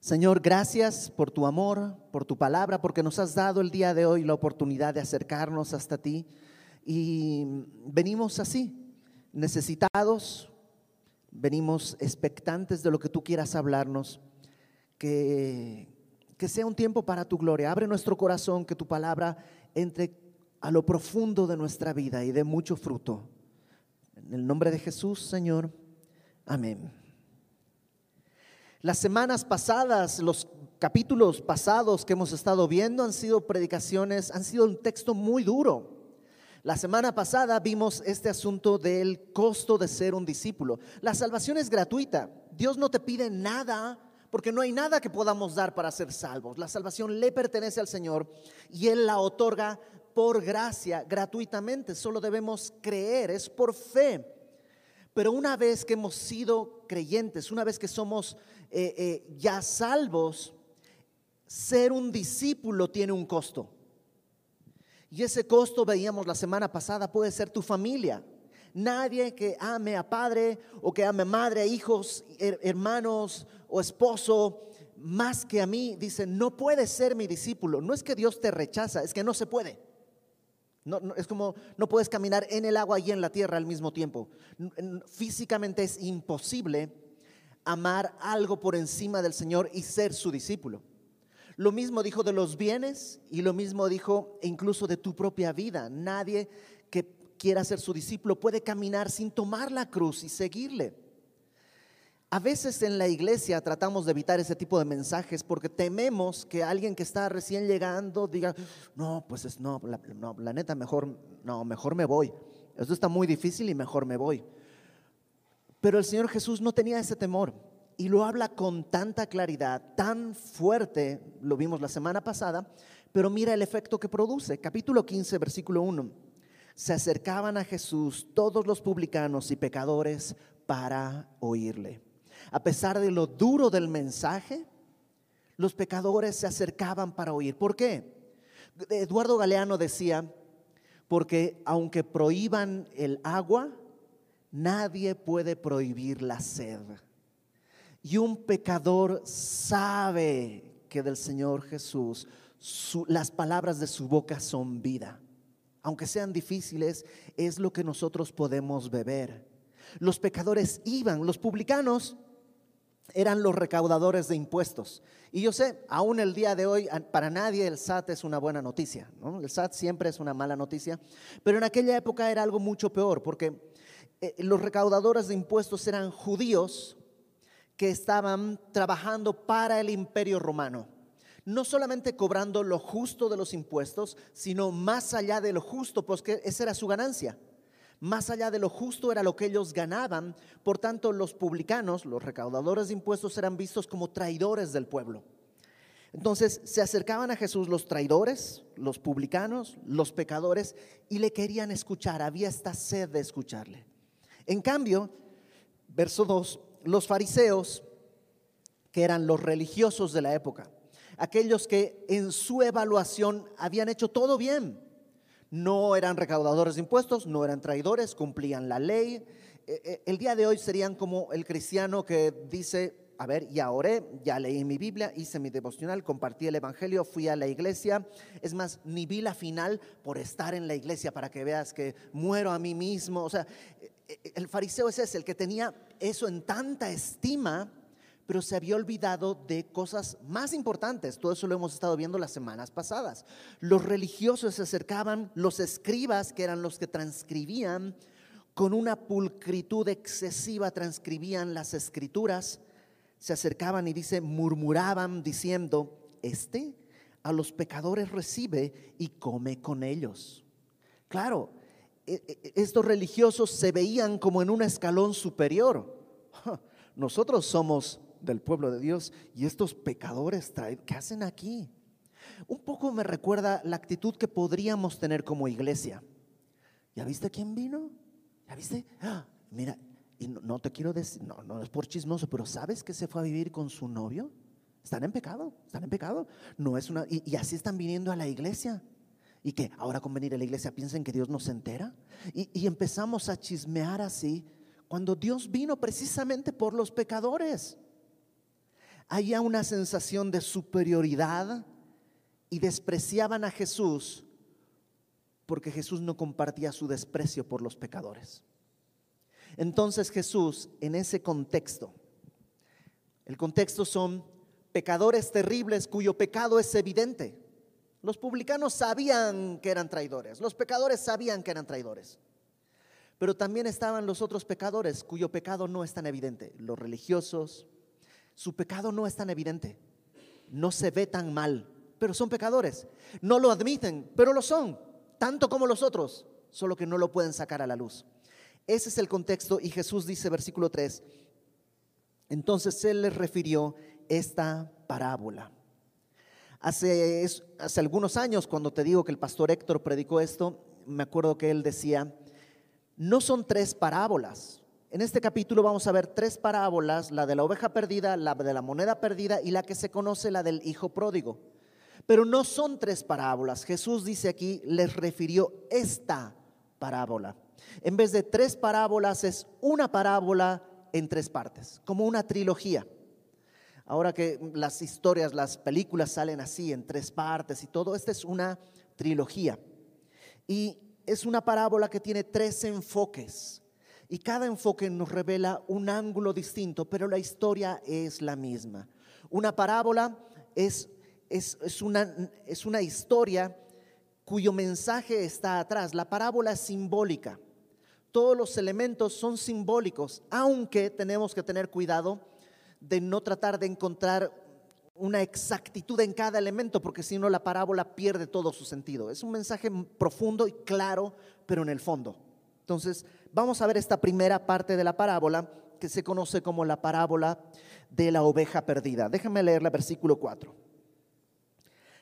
Señor, gracias por tu amor, por tu palabra, porque nos has dado el día de hoy la oportunidad de acercarnos hasta ti. Y venimos así, necesitados, venimos expectantes de lo que tú quieras hablarnos, que, que sea un tiempo para tu gloria. Abre nuestro corazón, que tu palabra entre a lo profundo de nuestra vida y dé mucho fruto. En el nombre de Jesús, Señor. Amén. Las semanas pasadas, los capítulos pasados que hemos estado viendo han sido predicaciones, han sido un texto muy duro. La semana pasada vimos este asunto del costo de ser un discípulo. La salvación es gratuita. Dios no te pide nada porque no hay nada que podamos dar para ser salvos. La salvación le pertenece al Señor y Él la otorga por gracia, gratuitamente. Solo debemos creer, es por fe. Pero una vez que hemos sido creyentes, una vez que somos eh, eh, ya salvos, ser un discípulo tiene un costo. Y ese costo, veíamos la semana pasada, puede ser tu familia. Nadie que ame a padre o que ame a madre, hijos, hermanos o esposo, más que a mí, dice, no puede ser mi discípulo. No es que Dios te rechaza, es que no se puede. No, es como no puedes caminar en el agua y en la tierra al mismo tiempo. Físicamente es imposible amar algo por encima del Señor y ser su discípulo. Lo mismo dijo de los bienes y lo mismo dijo incluso de tu propia vida. Nadie que quiera ser su discípulo puede caminar sin tomar la cruz y seguirle. A veces en la iglesia tratamos de evitar ese tipo de mensajes porque tememos que alguien que está recién llegando diga, no, pues es, no, la, no, la neta, mejor, no, mejor me voy. Esto está muy difícil y mejor me voy. Pero el Señor Jesús no tenía ese temor y lo habla con tanta claridad, tan fuerte, lo vimos la semana pasada, pero mira el efecto que produce. Capítulo 15, versículo 1. Se acercaban a Jesús todos los publicanos y pecadores para oírle. A pesar de lo duro del mensaje, los pecadores se acercaban para oír. ¿Por qué? Eduardo Galeano decía, porque aunque prohíban el agua, Nadie puede prohibir la sed. Y un pecador sabe que del Señor Jesús las palabras de su boca son vida. Aunque sean difíciles, es lo que nosotros podemos beber. Los pecadores iban, los publicanos eran los recaudadores de impuestos. Y yo sé, aún el día de hoy, para nadie el SAT es una buena noticia. El SAT siempre es una mala noticia. Pero en aquella época era algo mucho peor, porque eh, los recaudadores de impuestos eran judíos que estaban trabajando para el imperio romano. No solamente cobrando lo justo de los impuestos, sino más allá de lo justo, pues que esa era su ganancia. Más allá de lo justo era lo que ellos ganaban. Por tanto, los publicanos, los recaudadores de impuestos, eran vistos como traidores del pueblo. Entonces se acercaban a Jesús los traidores, los publicanos, los pecadores, y le querían escuchar. Había esta sed de escucharle. En cambio, verso 2, los fariseos, que eran los religiosos de la época, aquellos que en su evaluación habían hecho todo bien, no eran recaudadores de impuestos, no eran traidores, cumplían la ley. Eh, eh, el día de hoy serían como el cristiano que dice, a ver, ya oré, ya leí mi Biblia, hice mi devocional, compartí el Evangelio, fui a la iglesia. Es más, ni vi la final por estar en la iglesia para que veas que muero a mí mismo. O sea, el fariseo es ese, el que tenía eso en tanta estima, pero se había olvidado de cosas más importantes. Todo eso lo hemos estado viendo las semanas pasadas. Los religiosos se acercaban, los escribas, que eran los que transcribían, con una pulcritud excesiva transcribían las escrituras, se acercaban y dice, murmuraban diciendo, este a los pecadores recibe y come con ellos. Claro, e, e, estos religiosos se veían como en un escalón superior. Nosotros somos del pueblo de Dios y estos pecadores, ¿qué hacen aquí? Un poco me recuerda la actitud que podríamos tener como iglesia. ¿Ya viste quién vino? ¿Ya viste? ¡Ah! mira, y no, te quiero decir, no, no es por chismoso, pero ¿sabes que se fue a vivir con su novio? Están en pecado, están en pecado. No es una, y así están viniendo a la iglesia. Y que ahora con venir a la iglesia piensen que Dios nos entera. Y, empezamos a chismear así cuando Dios vino precisamente por los pecadores. Había una sensación de superioridad y despreciaban a Jesús porque Jesús no compartía su desprecio por los pecadores. Entonces Jesús, en ese contexto, el contexto son pecadores terribles cuyo pecado es evidente. Los publicanos sabían que eran traidores, los pecadores sabían que eran traidores. Pero también estaban los otros pecadores cuyo pecado no es tan evidente. Los religiosos, su pecado no es tan evidente. No se ve tan mal, pero son pecadores. No lo admiten, pero lo son, tanto como los otros, solo que no lo pueden sacar a la luz. Ese es el contexto y Jesús dice, versículo 3, entonces Él les refirió esta parábola. Hace, hace algunos años, cuando te digo que el pastor Héctor predicó esto, me acuerdo que él decía, no son tres parábolas. En este capítulo vamos a ver tres parábolas, la de la oveja perdida, la de la moneda perdida y la que se conoce, la del hijo pródigo. Pero no son tres parábolas. Jesús dice aquí, les refirió esta parábola. En vez de tres parábolas es una parábola en tres partes, como una trilogía. Ahora que las historias, las películas salen así en tres partes y todo, esta es una trilogía. Y es una parábola que tiene tres enfoques. Y cada enfoque nos revela un ángulo distinto, pero la historia es la misma. Una parábola es, es, es, una, es una historia cuyo mensaje está atrás. La parábola es simbólica todos los elementos son simbólicos, aunque tenemos que tener cuidado de no tratar de encontrar una exactitud en cada elemento, porque si no la parábola pierde todo su sentido. Es un mensaje profundo y claro, pero en el fondo. Entonces, vamos a ver esta primera parte de la parábola que se conoce como la parábola de la oveja perdida. Déjame leer el versículo 4.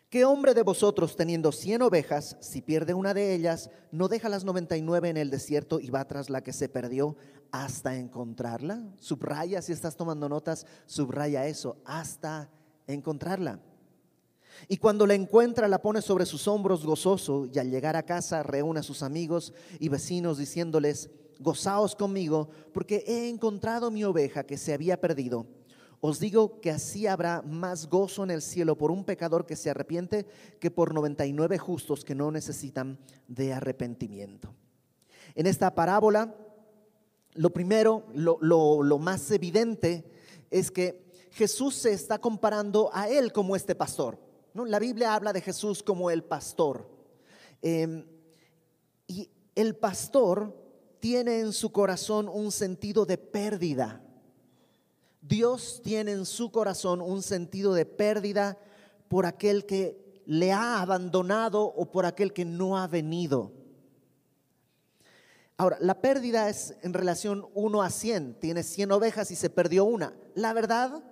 ¿Qué hombre de vosotros teniendo cien ovejas, si pierde una de ellas, no deja las noventa y nueve en el desierto y va tras la que se perdió hasta encontrarla? Subraya, si estás tomando notas, subraya eso, hasta encontrarla. Y cuando la encuentra, la pone sobre sus hombros gozoso y al llegar a casa reúne a sus amigos y vecinos diciéndoles, gozaos conmigo porque he encontrado mi oveja que se había perdido. Os digo que así habrá más gozo en el cielo por un pecador que se arrepiente que por 99 justos que no necesitan de arrepentimiento. En esta parábola, lo primero, lo, más evidente es que Jesús se está comparando a él como este pastor. La Biblia habla de Jesús como el pastor. Em, y el pastor tiene en su corazón un sentido de pérdida Dios tiene en su corazón un sentido de pérdida por aquel que le ha abandonado o por aquel que no ha venido. Ahora, la pérdida es en relación 1 a 100. Tienes 100 ovejas y se perdió una. La verdad,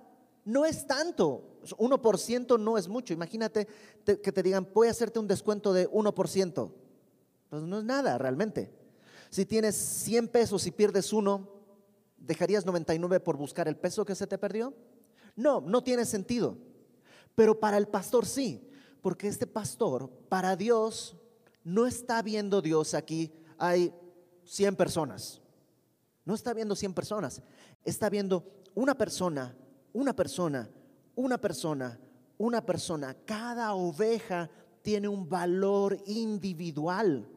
no es tanto. 1% no es mucho. Imagínate que te digan, voy a hacerte un descuento de 1%. Pues no es nada realmente. Si tienes 100 pesos y pierdes uno, ¿Dejarías 99 por buscar el peso que se te perdió? No, no tiene sentido. Pero para el pastor sí, porque este pastor, para Dios, no está viendo Dios aquí, hay 100 personas. No está viendo 100 personas, está viendo una persona, una persona, una persona, una persona. Cada oveja tiene un valor individual.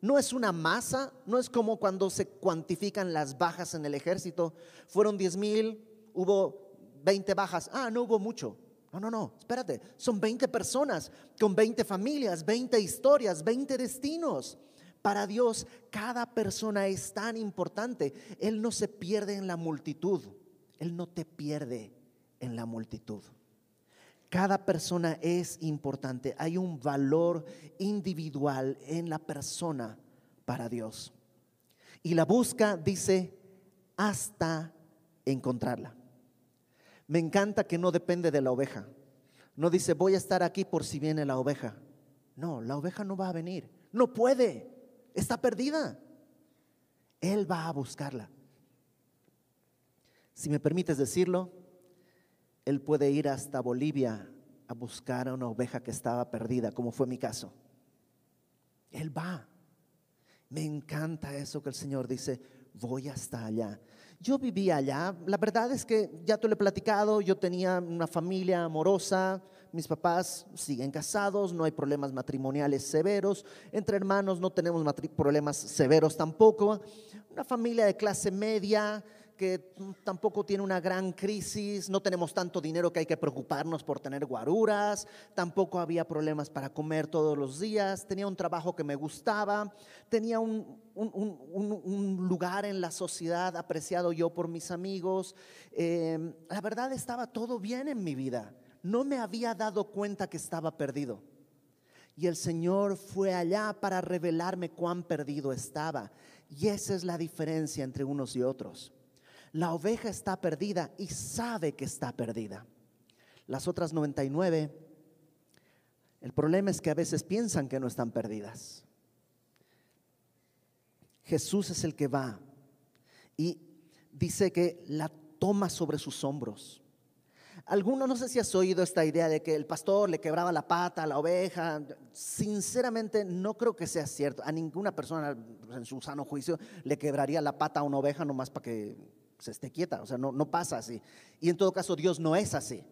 No es una masa, no es como cuando se cuantifican las bajas en el ejército. Fueron 10 mil, hubo 20 bajas. Ah, no hubo mucho. No, no, no, espérate. Son 20 personas con 20 familias, 20 historias, 20 destinos. Para Dios, cada persona es tan importante. Él no se pierde en la multitud. Él no te pierde en la multitud. Cada persona es importante. Hay un valor individual en la persona para Dios. Y la busca, dice, hasta encontrarla. Me encanta que no depende de la oveja. No dice, voy a estar aquí por si viene la oveja. No, la oveja no va a venir. No puede. Está perdida. Él va a buscarla. Si me permites decirlo, él puede ir hasta Bolivia a buscar a una oveja que estaba perdida, como fue mi caso. Él va. Me encanta eso que el Señor dice, voy hasta allá. Yo vivía allá, la verdad es que ya te lo he platicado, yo tenía una familia amorosa, mis papás siguen casados, no hay problemas matrimoniales severos, entre hermanos no tenemos problemas severos tampoco, una familia de clase media, tampoco tiene una gran crisis, no tenemos tanto dinero que hay que preocuparnos por tener guaruras, tampoco había problemas para comer todos los días, tenía un trabajo que me gustaba, tenía un, lugar en la sociedad apreciado yo por mis amigos. Em, la verdad estaba todo bien en mi vida, no me había dado cuenta que estaba perdido. Y el Señor fue allá para revelarme cuán perdido estaba. Y esa es la diferencia entre unos y otros. La oveja está perdida y sabe que está perdida. Las otras 99, el problema es que a veces piensan que no están perdidas. Jesús es el que va y dice que la toma sobre sus hombros. Algunos, no sé si has oído esta idea de que el pastor le quebraba la pata a la oveja. Sinceramente, no creo que sea cierto. A ninguna persona en su sano juicio le quebraría la pata a una oveja nomás para que se esté quieta, o sea, no, no pasa así. Y en todo caso Dios no es así.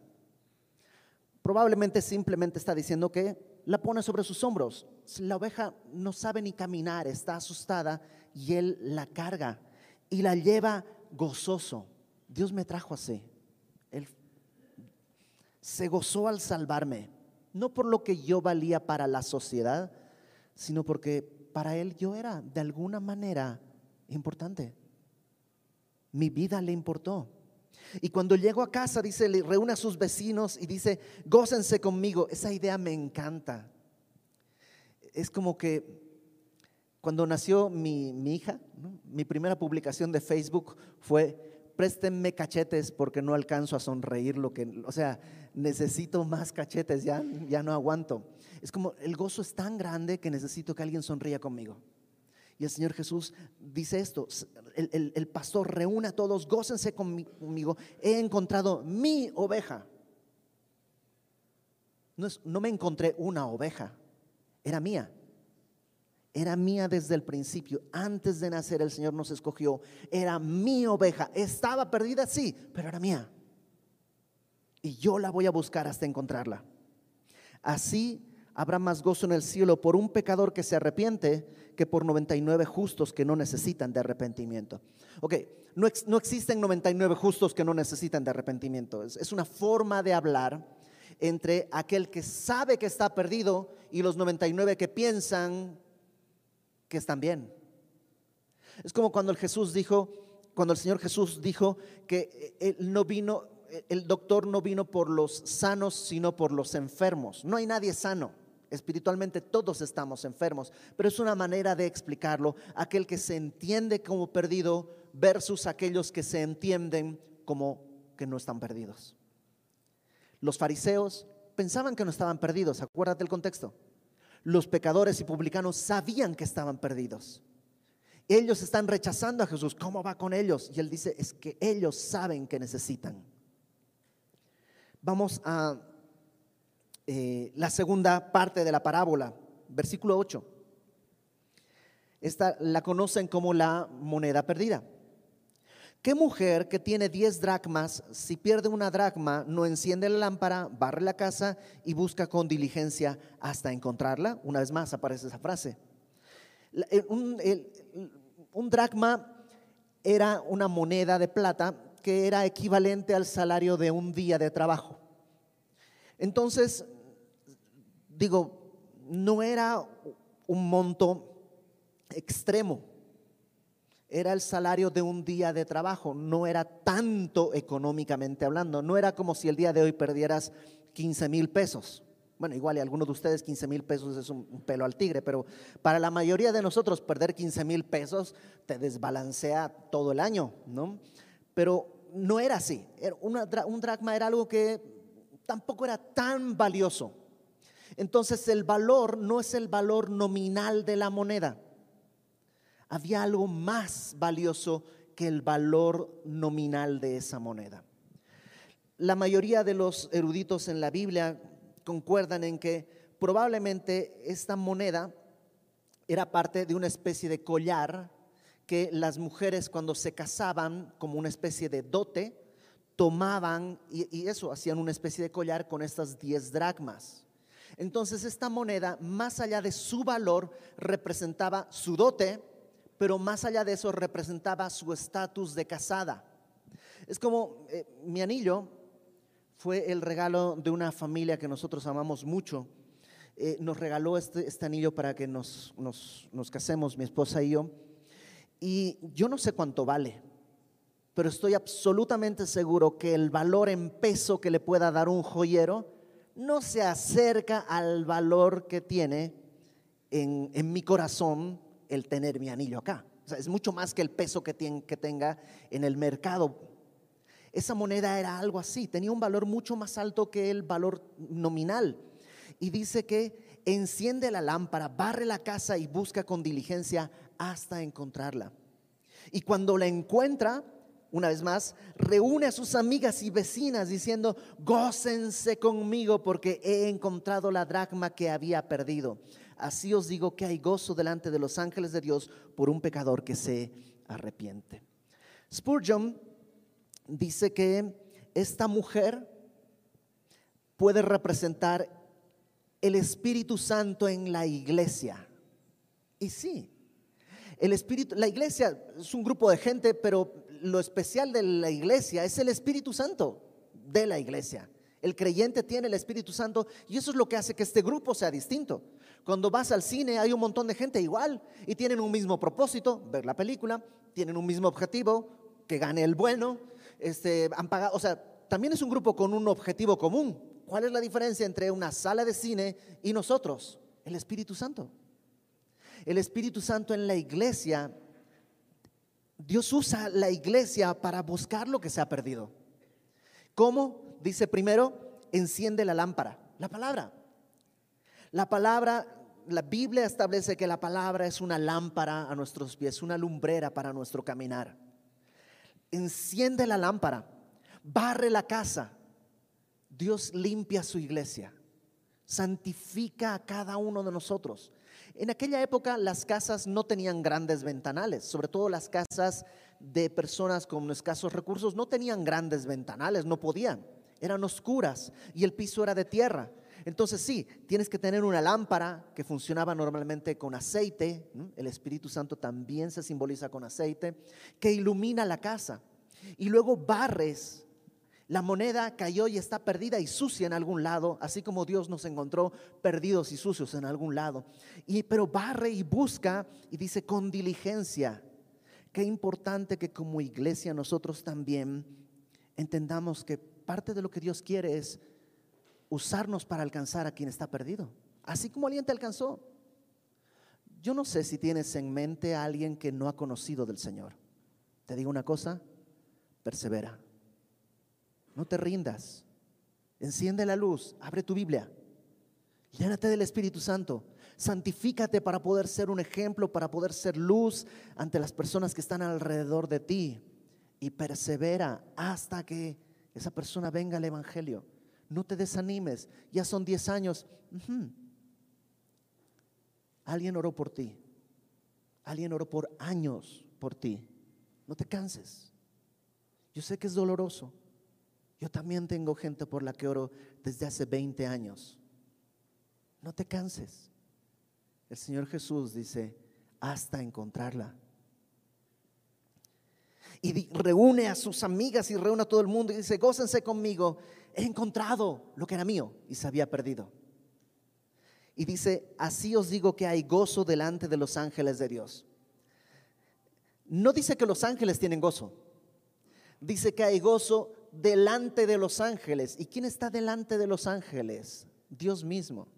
Probablemente simplemente está diciendo que la pone sobre sus hombros. La oveja no sabe ni caminar, está asustada y él la carga y la lleva gozoso. Dios me trajo así. Él se gozó al salvarme, no por lo que yo valía para la sociedad, sino porque para él yo era de alguna manera importante. Mi vida le importó. Y cuando llego a casa, dice, le reúne a sus vecinos y dice, gócense conmigo. Esa idea me encanta. Es como que cuando nació mi, hija, mi primera publicación de Facebook fue, préstenme cachetes porque no alcanzo a sonreír lo que, o sea, necesito más cachetes, ya, ya no aguanto. Es como, el gozo es tan grande que necesito que alguien sonría conmigo. Y el Señor Jesús dice esto, el, pastor reúne a todos, gócense conmigo, he encontrado mi oveja. No, no me encontré una oveja, era mía. Era mía desde el principio. Antes de nacer el Señor nos escogió. Era mi oveja. Estaba perdida, sí, pero era mía. Y yo la voy a buscar hasta encontrarla. Así habrá más gozo en el cielo por un pecador que se arrepiente que por 99 justos que no necesitan de arrepentimiento. Ok, no, no existen 99 justos que no necesitan de arrepentimiento. Es, es una forma de hablar entre aquel que sabe que está perdido y los 99 que piensan que están bien. Es como cuando el Jesús dijo, cuando el Señor Jesús dijo que él no vino, el doctor no vino por los sanos, sino por los enfermos. No hay nadie sano. Espiritualmente todos estamos enfermos, pero es una manera de explicarlo. Aquel que se entiende como perdido versus aquellos que se entienden como que no están perdidos. Los fariseos pensaban que no estaban perdidos, acuérdate el contexto. Los pecadores y publicanos sabían que estaban perdidos. Ellos están rechazando a Jesús. ¿Cómo va con ellos? Y él dice, es que ellos saben que necesitan. Vamos a eh, la segunda parte de la parábola, versículo 8. Esta la conocen como la moneda perdida. ¿Qué mujer que tiene 10 dracmas, si pierde una dracma, no enciende la lámpara, barre la casa y busca con diligencia hasta encontrarla? Una vez más aparece esa frase. Un, un dracma era una moneda de plata que era equivalente al salario de un día de trabajo. Entonces, digo, no era un monto extremo, era el salario de un día de trabajo, no era tanto económicamente hablando, no era como si el día de hoy perdieras 15 mil pesos. Bueno, igual y algunos de ustedes 15 mil pesos es un, pelo al tigre, pero para la mayoría de nosotros perder 15 mil pesos te desbalancea todo el año, ¿no? Pero no era así. un dracma era algo que tampoco era tan valioso. Entonces el valor no es el valor nominal de la moneda. Había algo más valioso que el valor nominal de esa moneda. La mayoría de los eruditos en la Biblia concuerdan en que probablemente esta moneda era parte de una especie de collar que las mujeres cuando se casaban como una especie de dote, tomaban y, eso, hacían una especie de collar con estas 10 dracmas. Entonces esta moneda, más allá de su valor, representaba su dote, pero más allá de eso representaba su estatus de casada. Es como eh, mi anillo fue el regalo de una familia que nosotros amamos mucho. Eh, nos regaló este, este, anillo para que nos, nos casemos, mi esposa y yo. Y yo no sé cuánto vale, pero estoy absolutamente seguro que el valor en peso que le pueda dar un joyero no se acerca al valor que tiene en, en mi corazón el tener mi anillo acá. O sea, es mucho más que el peso que, tiene, que tenga en el mercado. Esa moneda era algo así, tenía un valor mucho más alto que el valor nominal. Y dice que enciende la lámpara, barre la casa y busca con diligencia hasta encontrarla. Y cuando la encuentra, una vez más, reúne a sus amigas y vecinas diciendo, gócense conmigo porque he encontrado la dracma que había perdido. Así os digo que hay gozo delante de los ángeles de Dios por un pecador que se arrepiente. Spurgeon dice que esta mujer puede representar el Espíritu Santo en la iglesia. Y sí, el Espíritu, la iglesia es un grupo de gente, pero lo especial de la iglesia es el Espíritu Santo de la iglesia. El creyente tiene el Espíritu Santo y eso es lo que hace que este grupo sea distinto. Cuando vas al cine hay un montón de gente igual y tienen un mismo propósito, ver la película, tienen un mismo objetivo, que gane el bueno, este, han pagado, o sea, también es un grupo con un objetivo común. ¿Cuál es la diferencia entre una sala de cine y nosotros? El Espíritu Santo. El Espíritu Santo en la iglesia, Dios usa la iglesia para buscar lo que se ha perdido. ¿Cómo? Dice primero, enciende la lámpara, la palabra. La palabra, la Biblia establece que la palabra es una lámpara a nuestros pies, una lumbrera para nuestro caminar. Enciende la lámpara, barre la casa. Dios limpia su iglesia, santifica a cada uno de nosotros. En aquella época las casas no tenían grandes ventanales, sobre todo las casas de personas con escasos recursos no tenían grandes ventanales, no podían, eran oscuras y el piso era de tierra. Entonces sí, tienes que tener una lámpara que funcionaba normalmente con aceite, el Espíritu Santo también se simboliza con aceite, que ilumina la casa. Y luego barres, la moneda cayó y está perdida y sucia en algún lado, así como Dios nos encontró perdidos y sucios en algún lado. Y, pero barre y busca y dice con diligencia. Qué importante que como iglesia nosotros también entendamos que parte de lo que Dios quiere es usarnos para alcanzar a quien está perdido, así como alguien te alcanzó. Yo no sé si tienes en mente a alguien que no ha conocido del Señor. Te digo una cosa, persevera. No te rindas. Enciende la luz, abre tu Biblia. Llénate del Espíritu Santo. Santifícate para poder ser un ejemplo, para poder ser luz ante las personas que están alrededor de ti. Y persevera hasta que esa persona venga al Evangelio no te desanimes, ya son 10 años. Alguien oró por ti, alguien oró por años por ti. No te canses. Yo sé que es doloroso. Yo también tengo gente por la que oro desde hace 20 años. No te canses. El Señor Jesús dice, hasta encontrarla. Y reúne a sus amigas y reúne a todo el mundo y dice, gócense conmigo he encontrado lo que era mío y se había perdido. Y dice, así os digo que hay gozo delante de los ángeles de Dios. No dice que los ángeles tienen gozo, dice que hay gozo delante de los ángeles. ¿Y quién está delante de los ángeles? Dios mismo.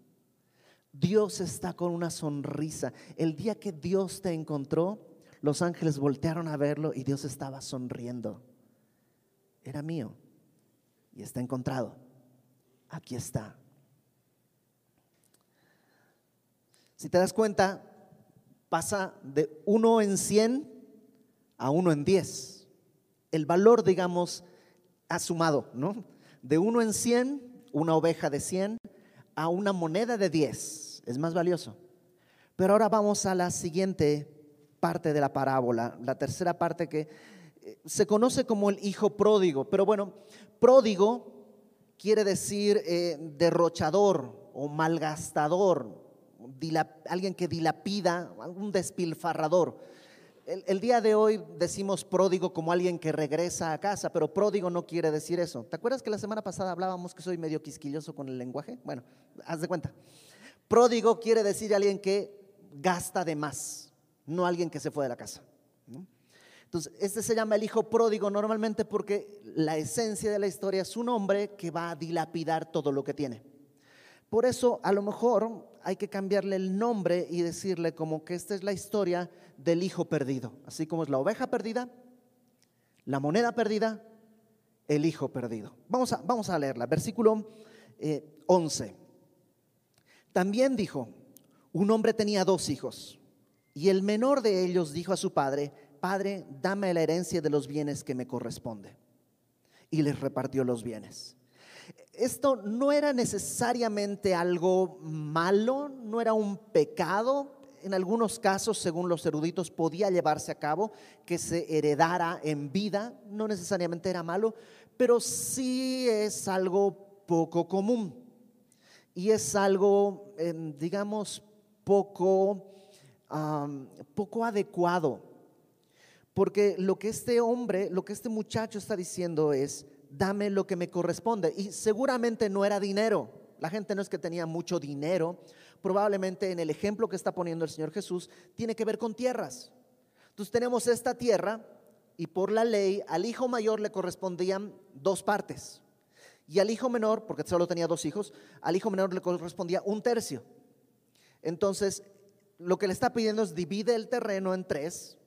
Dios está con una sonrisa. El día que Dios te encontró, los ángeles voltearon a verlo y Dios estaba sonriendo. Era mío y está encontrado. Aquí está. Si te das cuenta, pasa de uno en 100 a uno en 10. El valor, digamos, ha sumado, ¿no? De uno en 100, una oveja de 100, a una moneda de 10. Es más valioso. Pero ahora vamos a la siguiente parte de la parábola, la tercera parte que eh, se conoce como el hijo pródigo. Pero bueno, pródigo quiere decir eh, derrochador o malgastador, alguien que dilapida, un despilfarrador. El, día de hoy decimos pródigo como alguien que regresa a casa, pero pródigo no quiere decir eso. ¿Te acuerdas que la semana pasada hablábamos que soy medio quisquilloso con el lenguaje? Bueno, haz de cuenta. Pródigo quiere decir alguien que gasta de más, no alguien que se fue de la casa. Entonces, este se llama el hijo pródigo normalmente porque la esencia de la historia es un hombre que va a dilapidar todo lo que tiene. Por eso, a lo mejor hay que cambiarle el nombre y decirle como que esta es la historia del hijo perdido, así como es la oveja perdida, la moneda perdida, el hijo perdido. Vamos a, vamos a leerla, versículo 11. Eh, También dijo, un hombre tenía dos hijos y el menor de ellos dijo a su padre, Padre, dame la herencia de los bienes que me corresponde. Y les repartió los bienes. Esto no era necesariamente algo malo, no era un pecado, en algunos casos, según los eruditos, podía llevarse a cabo que se heredara en vida, no necesariamente era malo, pero sí es algo poco común y es algo, digamos, poco, poco adecuado. Porque lo que este hombre, lo que este muchacho está diciendo es, dame lo que me corresponde. Y seguramente no era dinero. La gente no es que tenía mucho dinero, probablemente en el ejemplo que está poniendo el Señor Jesús, tiene que ver con tierras. Entonces tenemos esta tierra y por la ley al hijo mayor le correspondían dos partes. Y al hijo menor, porque solo tenía dos hijos, al hijo menor le correspondía un tercio. Entonces, lo que le está pidiendo es divide el terreno en tres,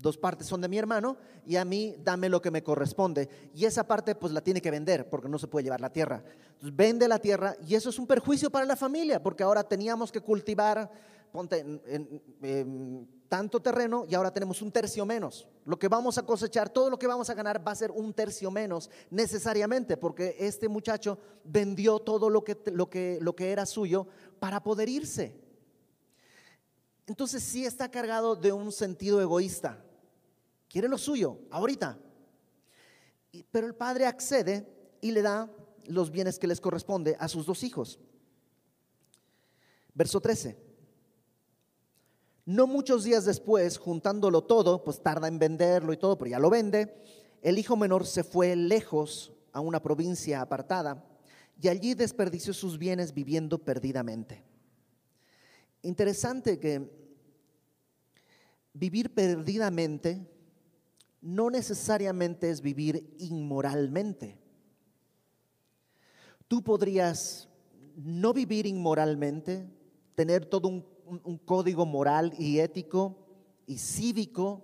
dos partes son de mi hermano y a mí dame lo que me corresponde. Y esa parte pues la tiene que vender porque no se puede llevar la tierra. Vende la tierra y eso es un perjuicio para la familia porque ahora teníamos que cultivar, tanto terreno y ahora tenemos un tercio menos. Lo que vamos a cosechar, todo lo que vamos a ganar va a ser un tercio menos necesariamente porque este muchacho vendió todo lo que, lo que, lo que era suyo para poder irse. Entonces sí está cargado de un sentido egoísta. Quiere lo suyo, ahorita. Pero el padre accede y le da los bienes que les corresponde a sus dos hijos. Verso 13. No muchos días después, juntándolo todo, pues tarda en venderlo y todo, pero ya lo vende, el hijo menor se fue lejos a una provincia apartada y allí desperdició sus bienes viviendo perdidamente. Interesante que vivir perdidamente no necesariamente es vivir inmoralmente. Tú podrías no vivir inmoralmente, tener todo un, código moral y ético y cívico,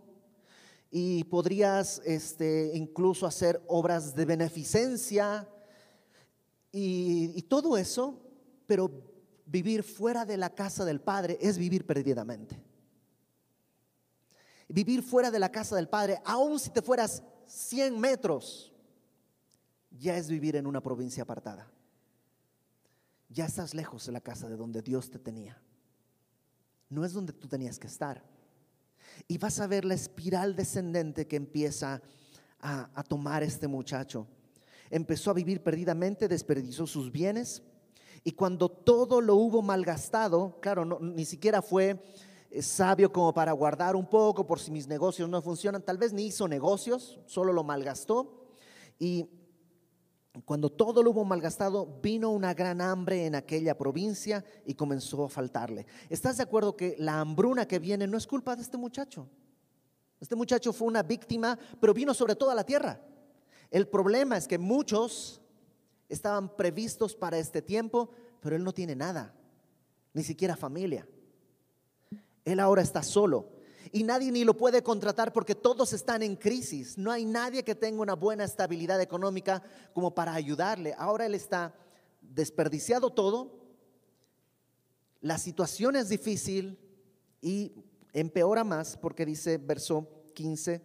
y podrías este, incluso hacer obras de beneficencia y, y todo eso, pero vivir fuera de la casa del Padre es vivir perdidamente. Vivir fuera de la casa del Padre, aun si te fueras 100 metros, ya es vivir en una provincia apartada. Ya estás lejos de la casa de donde Dios te tenía. No es donde tú tenías que estar. Y vas a ver la espiral descendente que empieza a, a tomar este muchacho. Empezó a vivir perdidamente, desperdició sus bienes, y cuando todo lo hubo malgastado, claro, ni siquiera fue eh, sabio como para guardar un poco por si mis negocios no funcionan, tal vez ni hizo negocios, solo lo malgastó. Y cuando todo lo hubo malgastado, vino una gran hambre en aquella provincia y comenzó a faltarle. ¿Estás de acuerdo que la hambruna que viene no es culpa de este muchacho? Este muchacho fue una víctima, pero vino sobre toda la tierra. El problema es que muchos estaban previstos para este tiempo, pero él no tiene nada, ni siquiera familia. Él ahora está solo y nadie ni lo puede contratar porque todos están en crisis. No hay nadie que tenga una buena estabilidad económica como para ayudarle. Ahora él está desperdiciado todo, la situación es difícil y empeora más porque dice verso 15,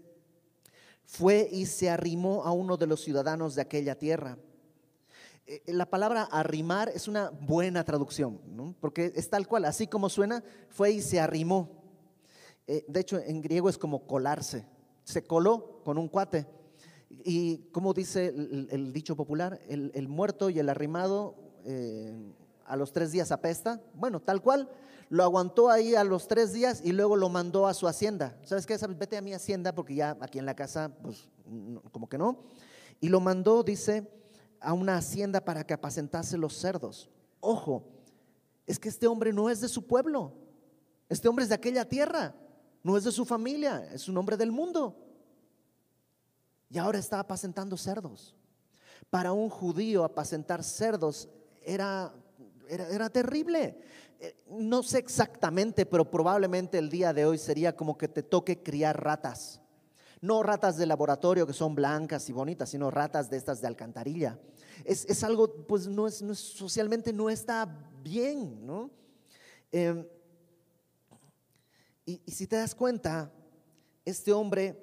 fue y se arrimó a uno de los ciudadanos de aquella tierra la palabra arrimar es una buena traducción, porque es tal cual, así como suena, fue y se arrimó. Eh, de hecho, en griego es como colarse. Se coló con un cuate. Y como dice el, dicho popular, el, muerto y el arrimado eh, a los tres días apesta. Bueno, tal cual. Lo aguantó ahí a los tres días y luego lo mandó a su hacienda. ¿Sabes qué? Vete a mi hacienda porque ya aquí en la casa, pues como que no. Y lo mandó, dice, a una hacienda para que apacentase los cerdos. Ojo, es que este hombre no es de su pueblo. Este hombre es de aquella tierra. No es de su familia. Es un hombre del mundo. Y ahora está apacentando cerdos. Para un judío apacentar cerdos era, era, terrible. Eh, no sé exactamente, pero probablemente el día de hoy sería como que te toque criar ratas. No ratas de laboratorio que son blancas y bonitas, sino ratas de estas de alcantarilla. Es, algo, pues no es, socialmente no está bien, ¿no? Em, y si te das cuenta, este hombre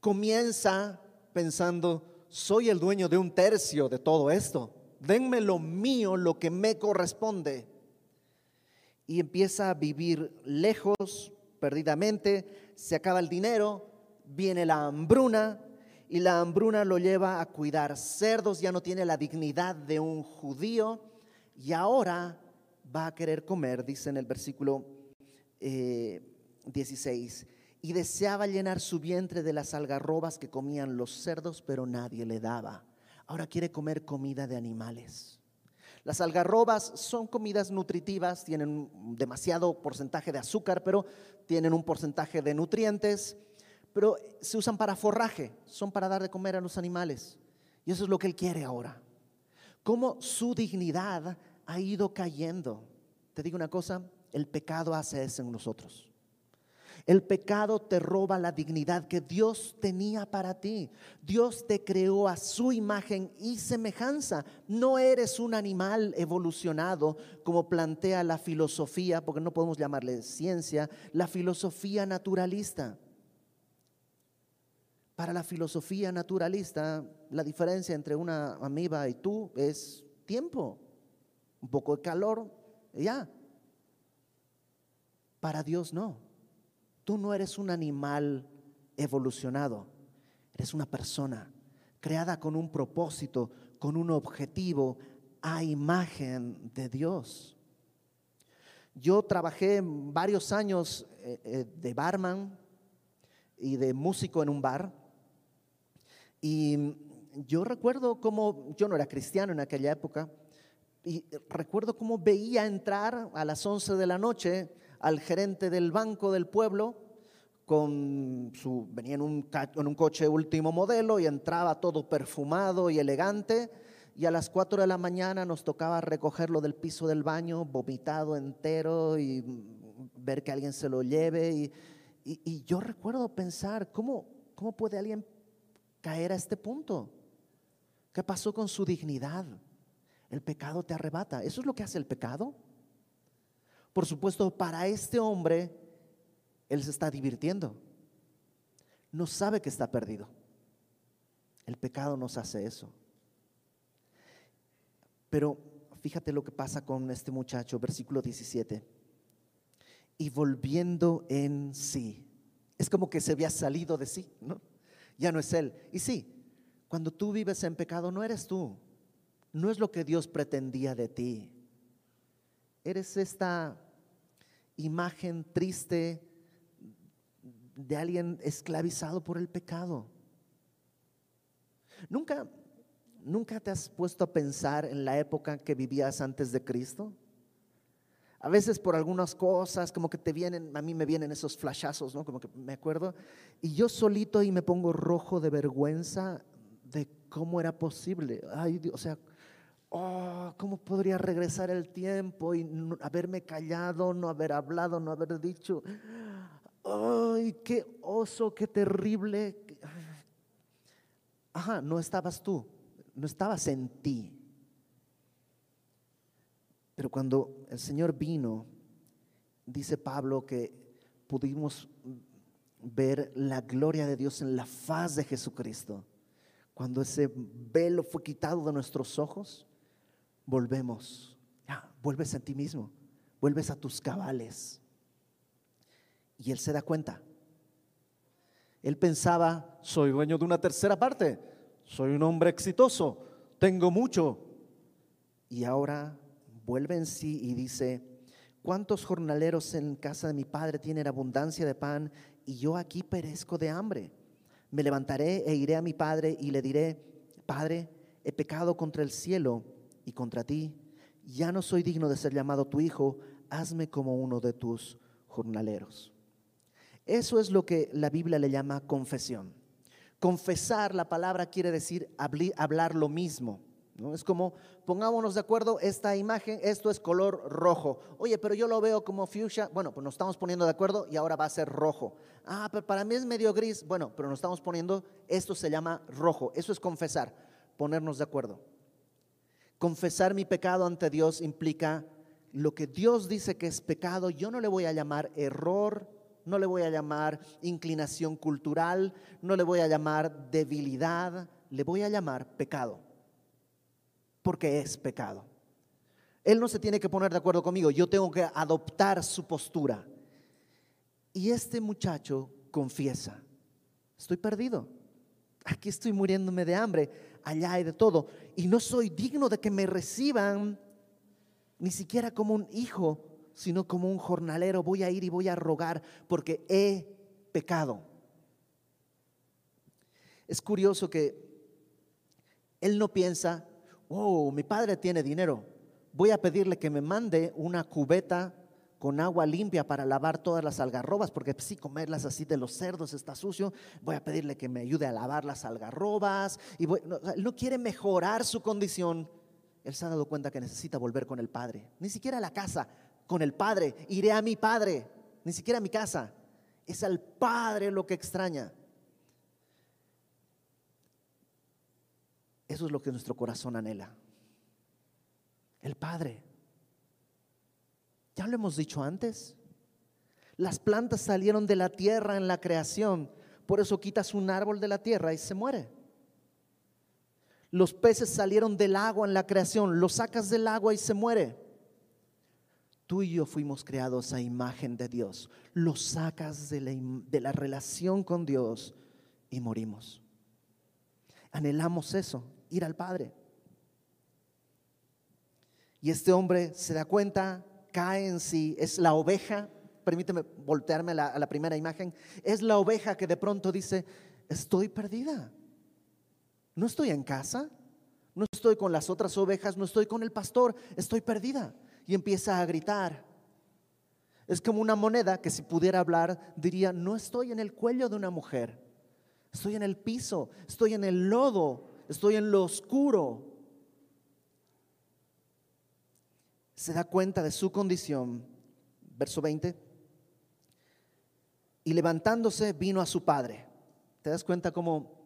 comienza pensando, soy el dueño de un tercio de todo esto, denme lo mío, lo que me corresponde. Y empieza a vivir lejos, perdidamente, se acaba el dinero, viene la hambruna y la hambruna lo lleva a cuidar cerdos, ya no tiene la dignidad de un judío y ahora va a querer comer, dice en el versículo 16 eh, y deseaba llenar su vientre de las algarrobas que comían los cerdos, pero nadie le daba. Ahora quiere comer comida de animales. Las algarrobas son comidas nutritivas, tienen demasiado porcentaje de azúcar, pero tienen un porcentaje de nutrientes, pero se usan para forraje, son para dar de comer a los animales. Y eso es lo que él quiere ahora. Cómo su dignidad ha ido cayendo. Te digo una cosa, el pecado hace eso en nosotros. El pecado te roba la dignidad que Dios tenía para ti. Dios te creó a su imagen y semejanza. No eres un animal evolucionado como plantea la filosofía, porque no podemos llamarle ciencia, la filosofía naturalista. Para la filosofía naturalista, la diferencia entre una amiba y tú es tiempo, un poco de calor, ya. Para Dios no. Tú no eres un animal evolucionado, eres una persona creada con un propósito, con un objetivo a imagen de Dios. Yo trabajé varios años eh, eh, de barman y de músico en un bar. Y yo recuerdo cómo, yo no era cristiano en aquella época, y recuerdo cómo veía entrar a las 11 de la noche al gerente del banco del pueblo con su, venía en un, en un coche último modelo y entraba todo perfumado y elegante y a las 4 de la mañana nos tocaba recogerlo del piso del baño, vomitado entero y ver que alguien se lo lleve. Y, y, yo recuerdo pensar, ¿cómo, ¿cómo puede alguien caer a este punto? ¿Qué pasó con su dignidad? El pecado te arrebata. ¿Eso es lo que hace el pecado? Por supuesto, para este hombre, él se está divirtiendo. No sabe que está perdido. El pecado nos hace eso. Pero fíjate lo que pasa con este muchacho, versículo 17. Y volviendo en sí. Es como que se había salido de sí, ¿no? Ya no es él. Y sí, cuando tú vives en pecado no eres tú. No es lo que Dios pretendía de ti. Eres esta imagen triste de alguien esclavizado por el pecado. ¿Nunca, ¿Nunca te has puesto a pensar en la época que vivías antes de Cristo? A veces por algunas cosas, como que te vienen, a mí me vienen esos flashazos, ¿no? Como que me acuerdo. Y yo solito y me pongo rojo de vergüenza de cómo era posible. Ay, Dios, o sea, oh, ¿cómo podría regresar el tiempo y haberme callado, no haber hablado, no haber dicho? ¡Ay, qué oso, qué terrible! Ajá, no estabas tú, no estabas en ti. Pero cuando el Señor vino, dice Pablo que pudimos ver la gloria de Dios en la faz de Jesucristo. Cuando ese velo fue quitado de nuestros ojos, volvemos, ya, vuelves a ti mismo, vuelves a tus cabales. Y él se da cuenta. Él pensaba, soy dueño de una tercera parte, soy un hombre exitoso, tengo mucho. Y ahora vuelve en sí y dice, ¿cuántos jornaleros en casa de mi padre tienen abundancia de pan y yo aquí perezco de hambre? Me levantaré e iré a mi padre y le diré, Padre, he pecado contra el cielo y contra ti, ya no soy digno de ser llamado tu hijo, hazme como uno de tus jornaleros. Eso es lo que la Biblia le llama confesión. Confesar la palabra quiere decir hablar lo mismo. ¿No? Es como, pongámonos de acuerdo, esta imagen, esto es color rojo. Oye, pero yo lo veo como fuchsia. Bueno, pues nos estamos poniendo de acuerdo y ahora va a ser rojo. Ah, pero para mí es medio gris. Bueno, pero nos estamos poniendo, esto se llama rojo. Eso es confesar, ponernos de acuerdo. Confesar mi pecado ante Dios implica lo que Dios dice que es pecado, yo no le voy a llamar error, no le voy a llamar inclinación cultural, no le voy a llamar debilidad, le voy a llamar pecado, porque es pecado. Él no se tiene que poner de acuerdo conmigo, yo tengo que adoptar su postura. Y este muchacho confiesa, estoy perdido, aquí estoy muriéndome de hambre, allá hay de todo, y no soy digno de que me reciban ni siquiera como un hijo, sino como un jornalero. Voy a ir y voy a rogar porque he pecado. Es curioso que él no piensa, oh, mi padre tiene dinero, voy a pedirle que me mande una cubeta con agua limpia para lavar todas las algarrobas, porque si comerlas así de los cerdos está sucio, voy a pedirle que me ayude a lavar las algarrobas. Y no, no quiere mejorar su condición, él se ha dado cuenta que necesita volver con el Padre. Ni siquiera a la casa, con el Padre. Iré a mi Padre, ni siquiera a mi casa. Es al Padre lo que extraña. Eso es lo que nuestro corazón anhela. El Padre. Ya lo hemos dicho antes. Las plantas salieron de la tierra en la creación. Por eso quitas un árbol de la tierra y se muere. Los peces salieron del agua en la creación, los sacas del agua y se muere. Tú y yo fuimos creados a imagen de Dios. Los sacas de la, de la relación con Dios y morimos. Anhelamos eso, ir al Padre. Y este hombre se da cuenta, cae en sí, es la oveja, permíteme voltearme a la, a la primera imagen, es la oveja que de pronto dice, estoy perdida. No estoy en casa, no estoy con las otras ovejas, no estoy con el pastor, estoy perdida. Y empieza a gritar. Es como una moneda que si pudiera hablar diría, no estoy en el cuello de una mujer, estoy en el piso, estoy en el lodo, estoy en lo oscuro. Se da cuenta de su condición. Verso 20. Y levantándose vino a su padre. ¿Te das cuenta cómo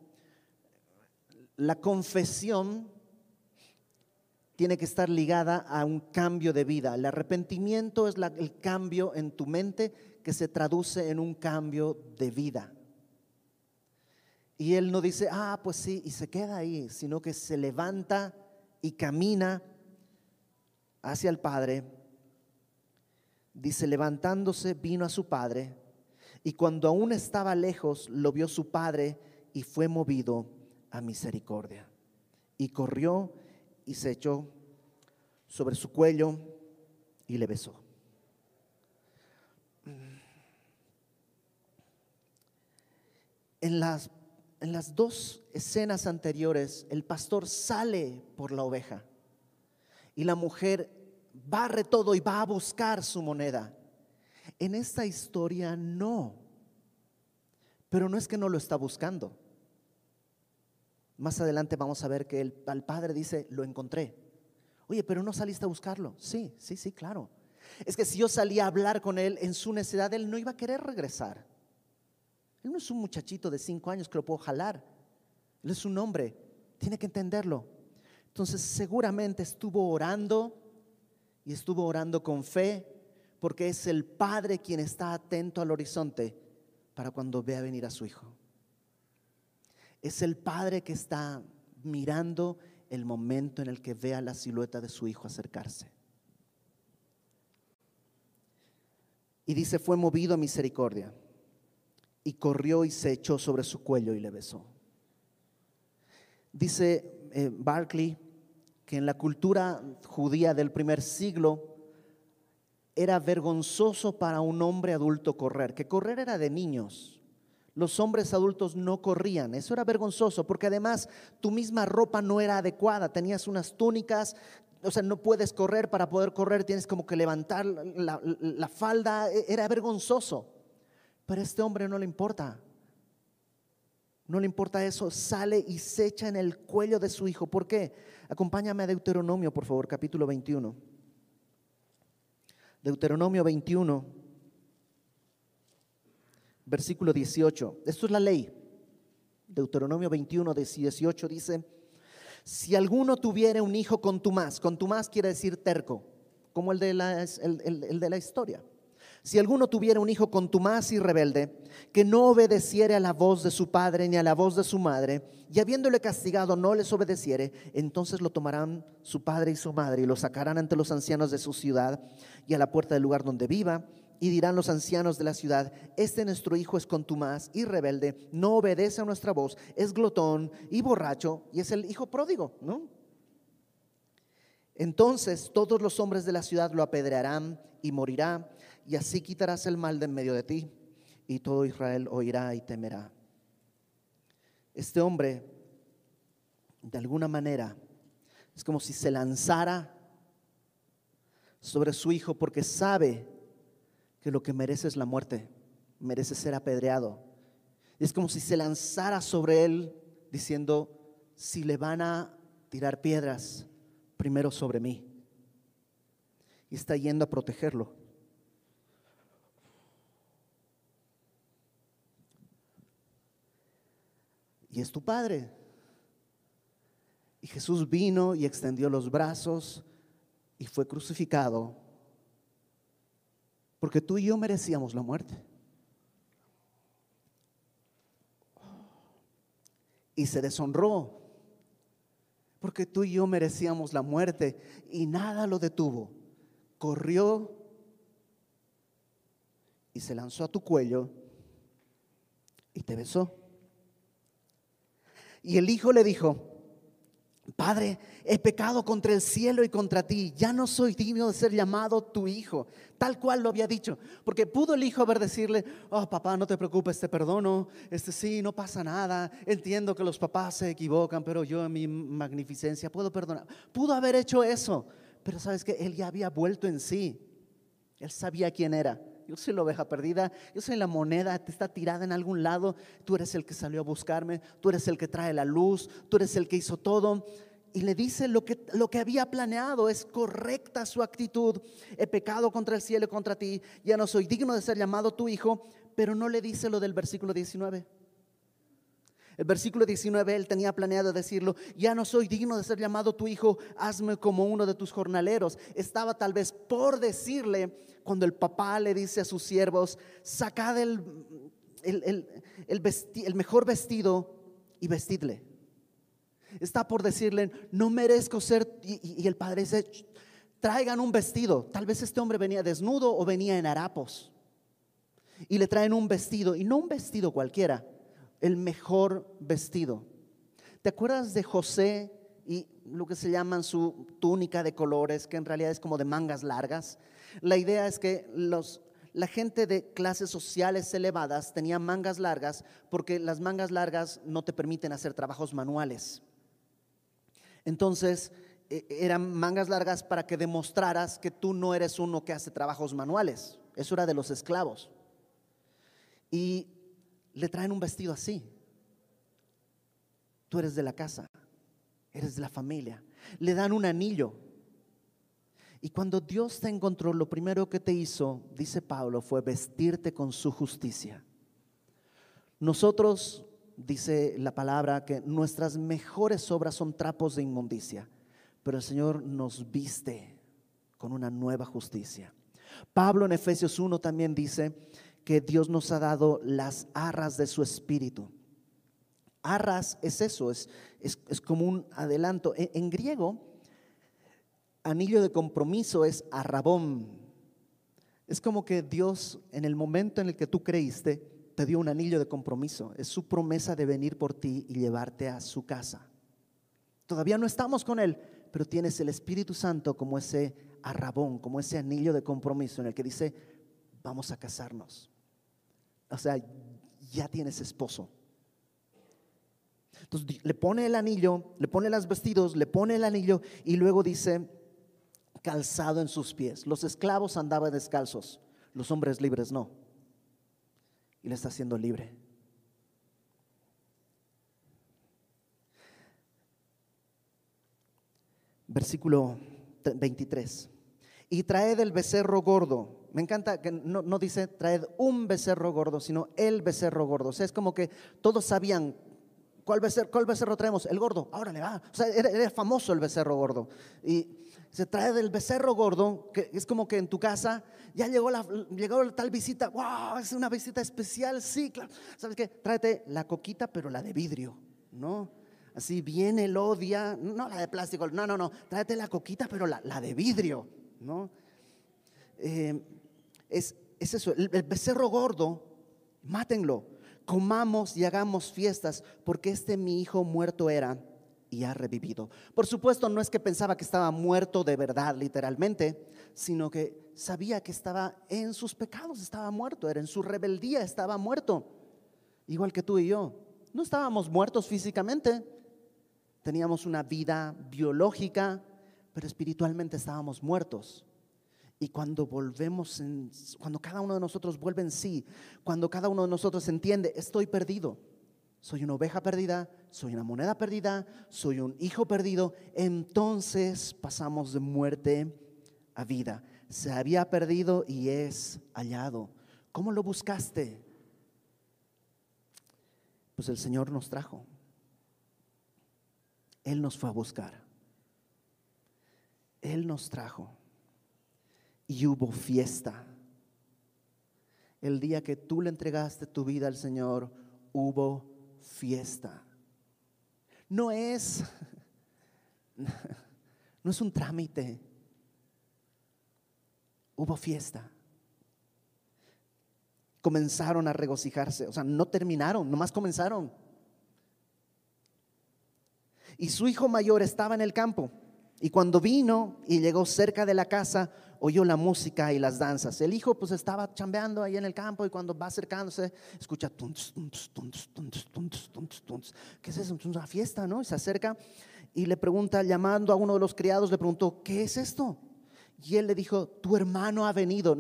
la confesión tiene que estar ligada a un cambio de vida. El arrepentimiento es el cambio en tu mente que se traduce en un cambio de vida. Y él no dice, ah, pues sí, y se queda ahí, sino que se levanta y camina hacia el Padre. Dice, levantándose, vino a su Padre, y cuando aún estaba lejos, lo vio su Padre y fue movido a misericordia. Y corrió y se echó sobre su cuello y le besó. En las, en las dos escenas anteriores, el pastor sale por la oveja y la mujer barre todo y va a buscar su moneda. En esta historia no, pero no es que no lo está buscando. Más adelante vamos a ver que el, al padre dice, lo encontré. Oye, pero no saliste a buscarlo. Sí, sí, sí, claro. Es que si yo salía a hablar con él en su necesidad, él no iba a querer regresar. Él no es un muchachito de cinco años que lo puedo jalar. Él es un hombre. Tiene que entenderlo. Entonces seguramente estuvo orando y estuvo orando con fe porque es el padre quien está atento al horizonte para cuando vea venir a su hijo. Es el padre que está mirando el momento en el que vea la silueta de su hijo acercarse. Y dice, fue movido a misericordia. Y corrió y se echó sobre su cuello y le besó. Dice eh, Barclay que en la cultura judía del primer siglo era vergonzoso para un hombre adulto correr, que correr era de niños. Los hombres adultos no corrían, eso era vergonzoso, porque además tu misma ropa no era adecuada, tenías unas túnicas, o sea, no puedes correr, para poder correr tienes como que levantar la, falda, e, era vergonzoso. Pero a este hombre no le importa, no le importa eso, sale y se echa en el cuello de su hijo. ¿Por qué? Acompáñame a Deuteronomio, por favor, capítulo 21. Deuteronomio 21, versículo 18. Esto es la ley. Deuteronomio 21, 18 dice, si alguno tuviera un hijo con contumaz, contumaz quiere decir terco, como el de la, el de la historia. Si alguno tuviera un hijo contumaz y rebelde, que no obedeciere a la voz de su padre ni a la voz de su madre, y habiéndole castigado no les obedeciere, entonces lo tomarán su padre y su madre y lo sacarán ante los ancianos de su ciudad y a la puerta del lugar donde viva, y dirán los ancianos de la ciudad, este nuestro hijo es contumaz y rebelde, no obedece a nuestra voz, es glotón y borracho, y es el hijo pródigo, ¿no? Entonces todos los hombres de la ciudad lo apedrearán y morirá y así quitarás el mal de en medio de ti, y todo Israel oirá y temerá. Este hombre, de alguna manera, es como si se lanzara sobre su hijo porque sabe que lo que merece es la muerte, merece ser apedreado. Es como si se lanzara sobre él diciendo, si le van a tirar piedras, primero sobre mí. Y está yendo a protegerlo. Y es tu Padre. Y Jesús vino y extendió los brazos y fue crucificado porque tú y yo merecíamos la muerte. Y se deshonró porque tú y yo merecíamos la muerte y nada lo detuvo. Corrió y se lanzó a tu cuello y te besó. Y el hijo le dijo, Padre, he pecado contra el cielo y contra ti, ya no soy digno de ser llamado tu hijo, tal cual lo había dicho, porque pudo el hijo haber decirle, oh papá, no te preocupes, te perdono, este sí, no pasa nada, entiendo que los papás se equivocan, pero yo en mi magnificencia puedo perdonar. Pudo haber hecho eso, pero sabes que él ya había vuelto en sí, él sabía quién era. Yo soy la oveja perdida, yo soy la moneda, te está tirada en algún lado. Tú eres el que salió a buscarme, tú eres el que trae la luz, tú eres el que hizo todo. Y le dice lo que, lo que había planeado, es correcta su actitud. He pecado contra el cielo y contra ti, ya no soy digno de ser llamado tu hijo, pero no le dice lo del versículo 19. El versículo 19, él tenía planeado decirlo, ya no soy digno de ser llamado tu hijo, hazme como uno de tus jornaleros. Estaba tal vez por decirle cuando el papá le dice a sus siervos, sacad el, el, mejor vestido y vestidle. Está por decirle, no merezco ser, y, y el padre dice, traigan un vestido. Tal vez este hombre venía desnudo o venía en harapos. Y le traen un vestido, y no un vestido cualquiera, el mejor vestido. ¿Te acuerdas de José y lo que se llaman su túnica de colores, que en realidad es como de mangas largas? La idea es que los, la gente de clases sociales elevadas tenía mangas largas porque las mangas largas no te permiten hacer trabajos manuales. Entonces, e, eran mangas largas para que demostraras que tú no eres uno que hace trabajos manuales. Eso era de los esclavos. Y le traen un vestido así. Tú eres de la casa, eres de la familia. Le dan un anillo. Y cuando Dios te encontró, lo primero que te hizo, dice Pablo, fue vestirte con su justicia. Nosotros, dice la palabra, que nuestras mejores obras son trapos de inmundicia, pero el Señor nos viste con una nueva justicia. Pablo en Efesios 1 también dice que Dios nos ha dado las arras de su espíritu. Arras es eso, es, es, como un adelanto. En, griego, anillo de compromiso es arrabón. Es como que Dios en el momento en el que tú creíste te dio un anillo de compromiso. Es su promesa de venir por ti y llevarte a su casa. Todavía no estamos con Él, pero tienes el Espíritu Santo como ese arrabón, como ese anillo de compromiso en el que dice, vamos a casarnos. O sea, ya tienes esposo. Entonces le pone el anillo, le pone los vestidos, le pone el anillo y luego dice, calzado en sus pies. Los esclavos andaban descalzos, los hombres libres no. Y le está haciendo libre. Versículo 23. Y traed el becerro gordo. Me encanta que no, no dice traed un becerro gordo, sino el becerro gordo. O sea, es como que todos sabían ¿Cuál becerro, ¿Cuál becerro, traemos? El gordo. Ahora le va. O sea, era, famoso el becerro gordo. Y se trae del becerro gordo, que es como que en tu casa ya llegó la, llegó tal visita. ¡Wow! Es una visita especial. Sí, claro. ¿Sabes qué? Tráete la coquita, pero la de vidrio, ¿no? Así viene el odia, no la de plástico, no, no, no. Tráete la coquita, pero la, la de vidrio, ¿no? Eh, es, es eso. el becerro gordo, mátenlo comamos y hagamos fiestas, porque este mi hijo muerto era y ha revivido. Por supuesto, no es que pensaba que estaba muerto de verdad, literalmente, sino que sabía que estaba en sus pecados, estaba muerto, era en su rebeldía, estaba muerto, igual que tú y yo. No estábamos muertos físicamente, teníamos una vida biológica, pero espiritualmente estábamos muertos. Y cuando volvemos, cuando cada uno de nosotros vuelve en sí, cuando cada uno de nosotros entiende, estoy perdido, soy una oveja perdida, soy una moneda perdida, soy un hijo perdido, entonces pasamos de muerte a vida. Se había perdido y es hallado. ¿Cómo lo buscaste? Pues el Señor nos trajo. Él nos fue a buscar. Él nos trajo y hubo fiesta. El día que tú le entregaste tu vida al Señor, hubo fiesta. No es, no es un trámite. Hubo fiesta. Comenzaron a regocijarse, o sea, no terminaron, nomás comenzaron. Y su hijo mayor estaba en el campo. Y cuando vino y llegó cerca de la casa, oyó la música y las danzas. El hijo pues estaba chambeando ahí en el campo y cuando va acercándose, escucha. ¿Qué es eso? Es una fiesta, ¿no? Y se acerca y le pregunta, llamando a uno de los criados, le preguntó, ¿qué es esto? Y él le dijo, tu hermano ha venido.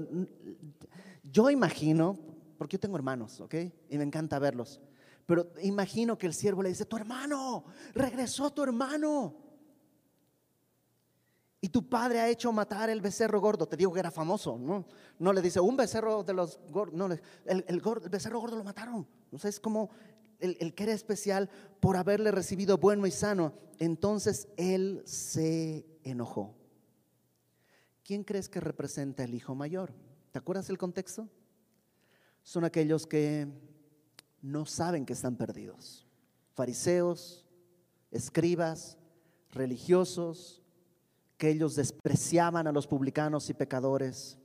Yo imagino, porque yo tengo hermanos, ¿ok? Y me encanta verlos. Pero imagino que el siervo le dice, tu hermano, regresó tu hermano. Y tu padre ha hecho matar el becerro gordo. Te digo que era famoso, ¿no? No le dice un becerro de los gordos. No, el, el, becerro gordo lo mataron. O sea, es como el, el, que era especial por haberle recibido bueno y sano. Entonces él se enojó. ¿Quién crees que representa el hijo mayor? ¿Te acuerdas el contexto? Son aquellos que no saben que están perdidos. Fariseos, escribas, religiosos, que ellos despreciaban a los publicanos y pecadores.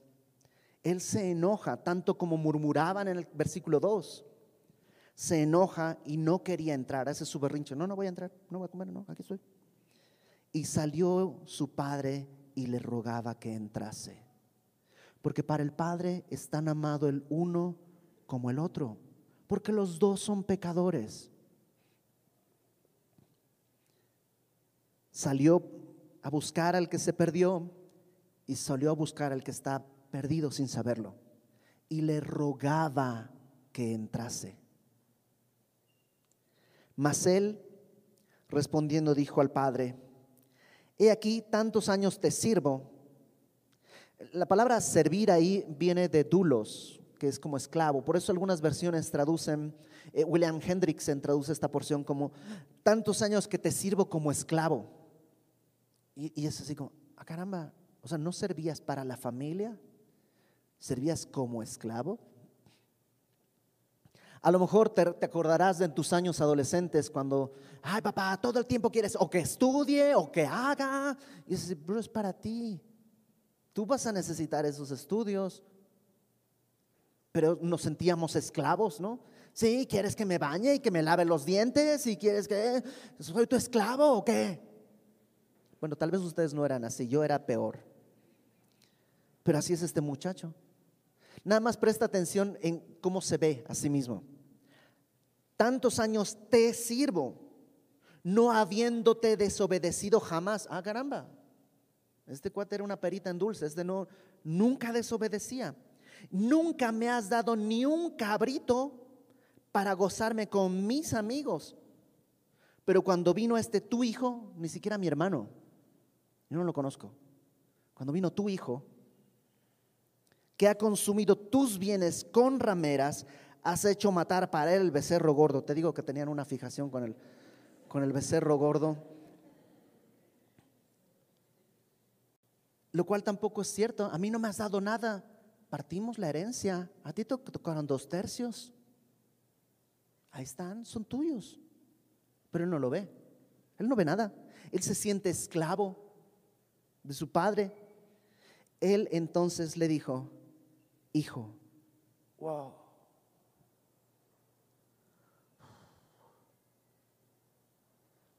Él se enoja, tanto como murmuraban en el versículo 2. Se enoja y no quería entrar. Ese es su berrinche. No, no voy a entrar, no voy a comer, no, aquí estoy. Y salió su padre y le rogaba que entrase. Porque para el padre es tan amado el uno como el otro. Porque los dos son pecadores. Salió a buscar al que se perdió y salió a buscar al que está perdido sin saberlo. Y le rogaba que entrase. Mas él, respondiendo, dijo al padre, he aquí tantos años te sirvo. La palabra servir ahí viene de dulos, que es como esclavo. Por eso algunas versiones traducen, eh, William Hendrickson traduce esta porción como tantos años que te sirvo como esclavo. Y, es así como, ah, caramba, o sea, ¿no servías para la familia? ¿Servías como esclavo? A lo mejor te, acordarás de tus años adolescentes cuando, ay papá, todo el tiempo quieres o que estudie o que haga. Y dices, bro, es para ti. Tú vas a necesitar esos estudios. pero nos sentíamos esclavos, ¿no? Sí, ¿quieres que me bañe y que me lave los dientes? ¿Y quieres que soy tu esclavo o qué? Bueno, tal vez ustedes no eran así, yo era peor. Pero así es este muchacho. Nada más presta atención en cómo se ve a sí mismo. Tantos años te sirvo, no habiéndote desobedecido jamás. Ah, caramba. Este cuate era una perita en dulce, este no, nunca desobedecía. Nunca me has dado ni un cabrito para gozarme con mis amigos. Pero cuando vino este tu hijo, ni siquiera mi hermano, yo no lo conozco. Cuando vino tu hijo, que ha consumido tus bienes con rameras, has hecho matar para él el becerro gordo. Te digo que tenían una fijación con el, con el becerro gordo. Lo cual tampoco es cierto. A mí no me has dado nada. Partimos la herencia. A ti te tocaron dos tercios. Ahí están, son tuyos. Pero él no lo ve. Él no ve nada. Él se siente esclavo de su padre. Él entonces le dijo, hijo, wow.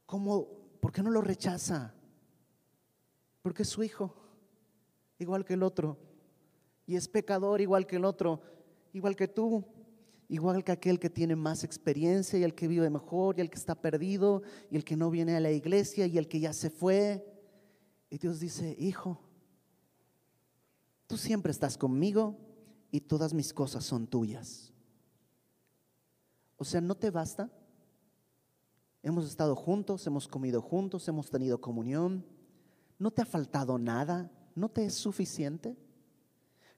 ¿Cómo? ¿Por qué no lo rechaza? Porque es su hijo, igual que el otro. Y es pecador igual que el otro, igual que tú, igual que aquel que tiene más experiencia y el que vive mejor y el que está perdido y el que no viene a la iglesia y el que ya se fue. Y Dios dice, hijo, tú siempre estás conmigo y todas mis cosas son tuyas. O sea, ¿no te basta? Hemos estado juntos, hemos comido juntos, hemos tenido comunión. ¿No te ha faltado nada? ¿No te es suficiente?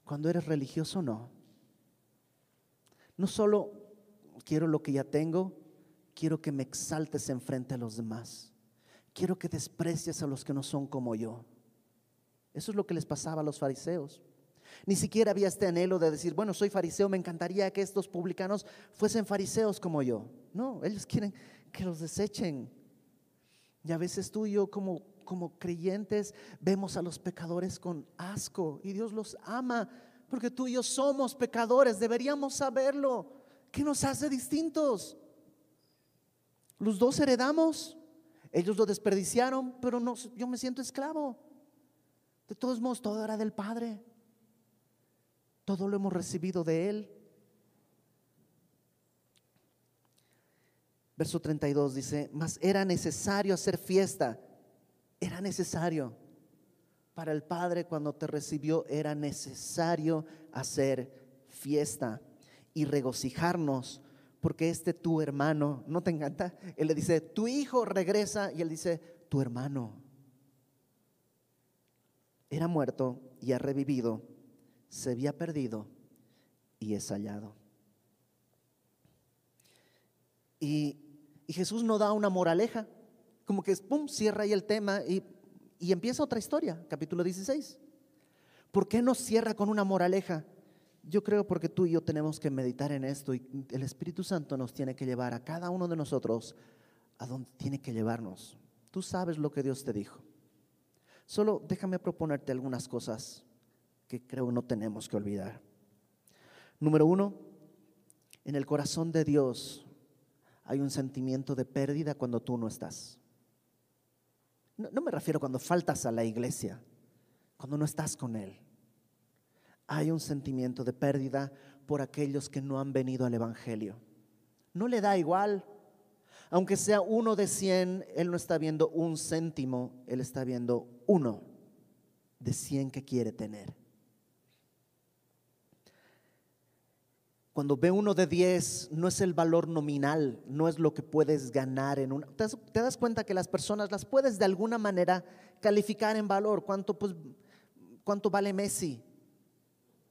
Cuando eres religioso, no. No solo quiero lo que ya tengo, quiero que me exaltes enfrente a los demás. Quiero que desprecies a los que no son como yo. Eso es lo que les pasaba a los fariseos. Ni siquiera había este anhelo de decir, bueno, soy fariseo, me encantaría que estos publicanos fuesen fariseos como yo. No, ellos quieren que los desechen. Y a veces tú y yo como, como creyentes vemos a los pecadores con asco y Dios los ama porque tú y yo somos pecadores, deberíamos saberlo. ¿Qué nos hace distintos? Los dos heredamos, ellos lo desperdiciaron, pero no, yo me siento esclavo. De todos modos, todo era del Padre. Todo lo hemos recibido de Él. Verso 32 dice, mas era necesario hacer fiesta. Era necesario. Para el Padre cuando te recibió era necesario hacer fiesta y regocijarnos porque este tu hermano, ¿no te encanta? Él le dice, tu hijo regresa y él dice, tu hermano. Era muerto y ha revivido se había perdido y es hallado. Y, Jesús no da una moraleja, como que pum, cierra ahí el tema y, y empieza otra historia, capítulo 16. ¿Por qué no cierra con una moraleja? Yo creo porque tú y yo tenemos que meditar en esto y el Espíritu Santo nos tiene que llevar a cada uno de nosotros a donde tiene que llevarnos. Tú sabes lo que Dios te dijo. Solo déjame proponerte algunas cosas que creo no tenemos que olvidar. Número uno, en el corazón de Dios hay un sentimiento de pérdida cuando tú no estás. No, me refiero cuando faltas a la iglesia, cuando no estás con Él. Hay un sentimiento de pérdida por aquellos que no han venido al Evangelio. No le da igual. Aunque sea uno de cien, Él no está viendo un céntimo, Él está viendo uno de cien que quiere tener. Cuando ve uno de 10, no es el valor nominal, no es lo que puedes ganar en una. Te, das cuenta que las personas las puedes de alguna manera calificar en valor. ¿Cuánto, pues, ¿Cuánto vale Messi?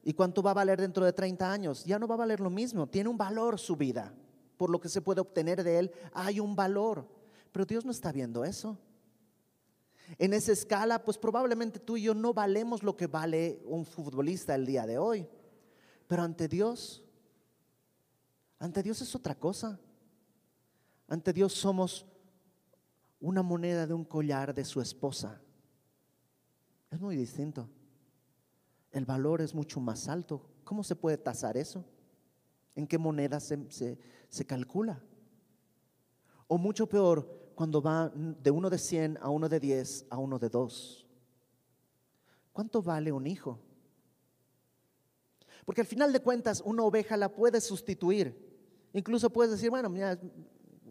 ¿Y cuánto va a valer dentro de 30 años? Ya no va a valer lo mismo. Tiene un valor su vida. Por lo que se puede obtener de él, hay un valor. Pero Dios no está viendo eso. En esa escala, pues probablemente tú y yo no valemos lo que vale un futbolista el día de hoy. Pero ante Dios, ante Dios es otra cosa. Ante Dios somos una moneda de un collar de su esposa. Es muy distinto. El valor es mucho más alto. ¿Cómo se puede tasar eso? en qué moneda se, se calcula. O mucho peor, cuando va de uno de 100 a uno de 10 a uno de 2. ¿Cuánto vale un hijo? Porque al final de cuentas una oveja la puedes sustituir. Incluso puedes decir, bueno, mira,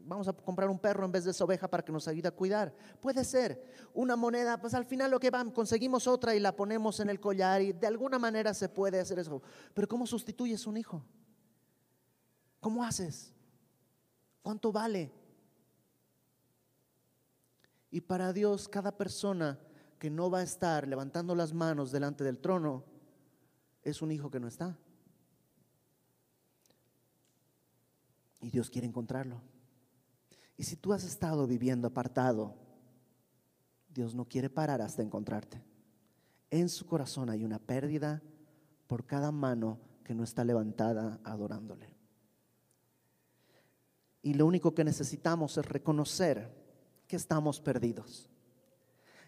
vamos a comprar un perro en vez de esa oveja para que nos ayude a cuidar. Puede ser. Una moneda, pues al final lo que van, conseguimos otra y la ponemos en el collar y de alguna manera se puede hacer eso. Pero ¿cómo sustituyes un hijo? ¿Cómo haces? ¿Cuánto vale? Y para Dios, cada persona que no va a estar levantando las manos delante del trono es un hijo que no está. Y Dios quiere encontrarlo. Y si tú has estado viviendo apartado, Dios no quiere parar hasta encontrarte. En su corazón hay una pérdida por cada mano que no está levantada adorándole. Y lo único que necesitamos es reconocer que estamos perdidos.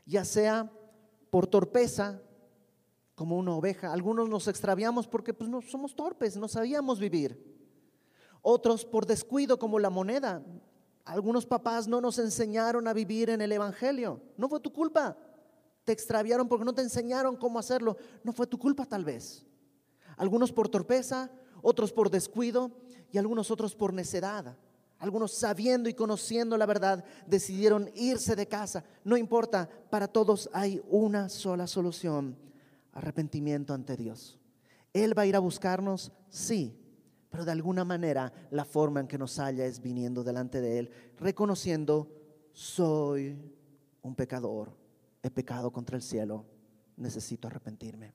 Ya sea por torpeza, como una oveja. Algunos nos extraviamos porque pues, no somos torpes, no sabíamos vivir. Otros por descuido, como la moneda. Algunos papás no nos enseñaron a vivir en el Evangelio. No fue tu culpa. Te extraviaron porque no te enseñaron cómo hacerlo. No fue tu culpa tal vez. Algunos por torpeza, otros por descuido y algunos otros por necedad. Algunos sabiendo y conociendo la verdad decidieron irse de casa. No importa, para todos hay una sola solución, arrepentimiento ante Dios. Él va a ir a buscarnos, sí, pero de alguna manera la forma en que nos halla es viniendo delante de Él, reconociendo, soy un pecador, he pecado contra el cielo, necesito arrepentirme.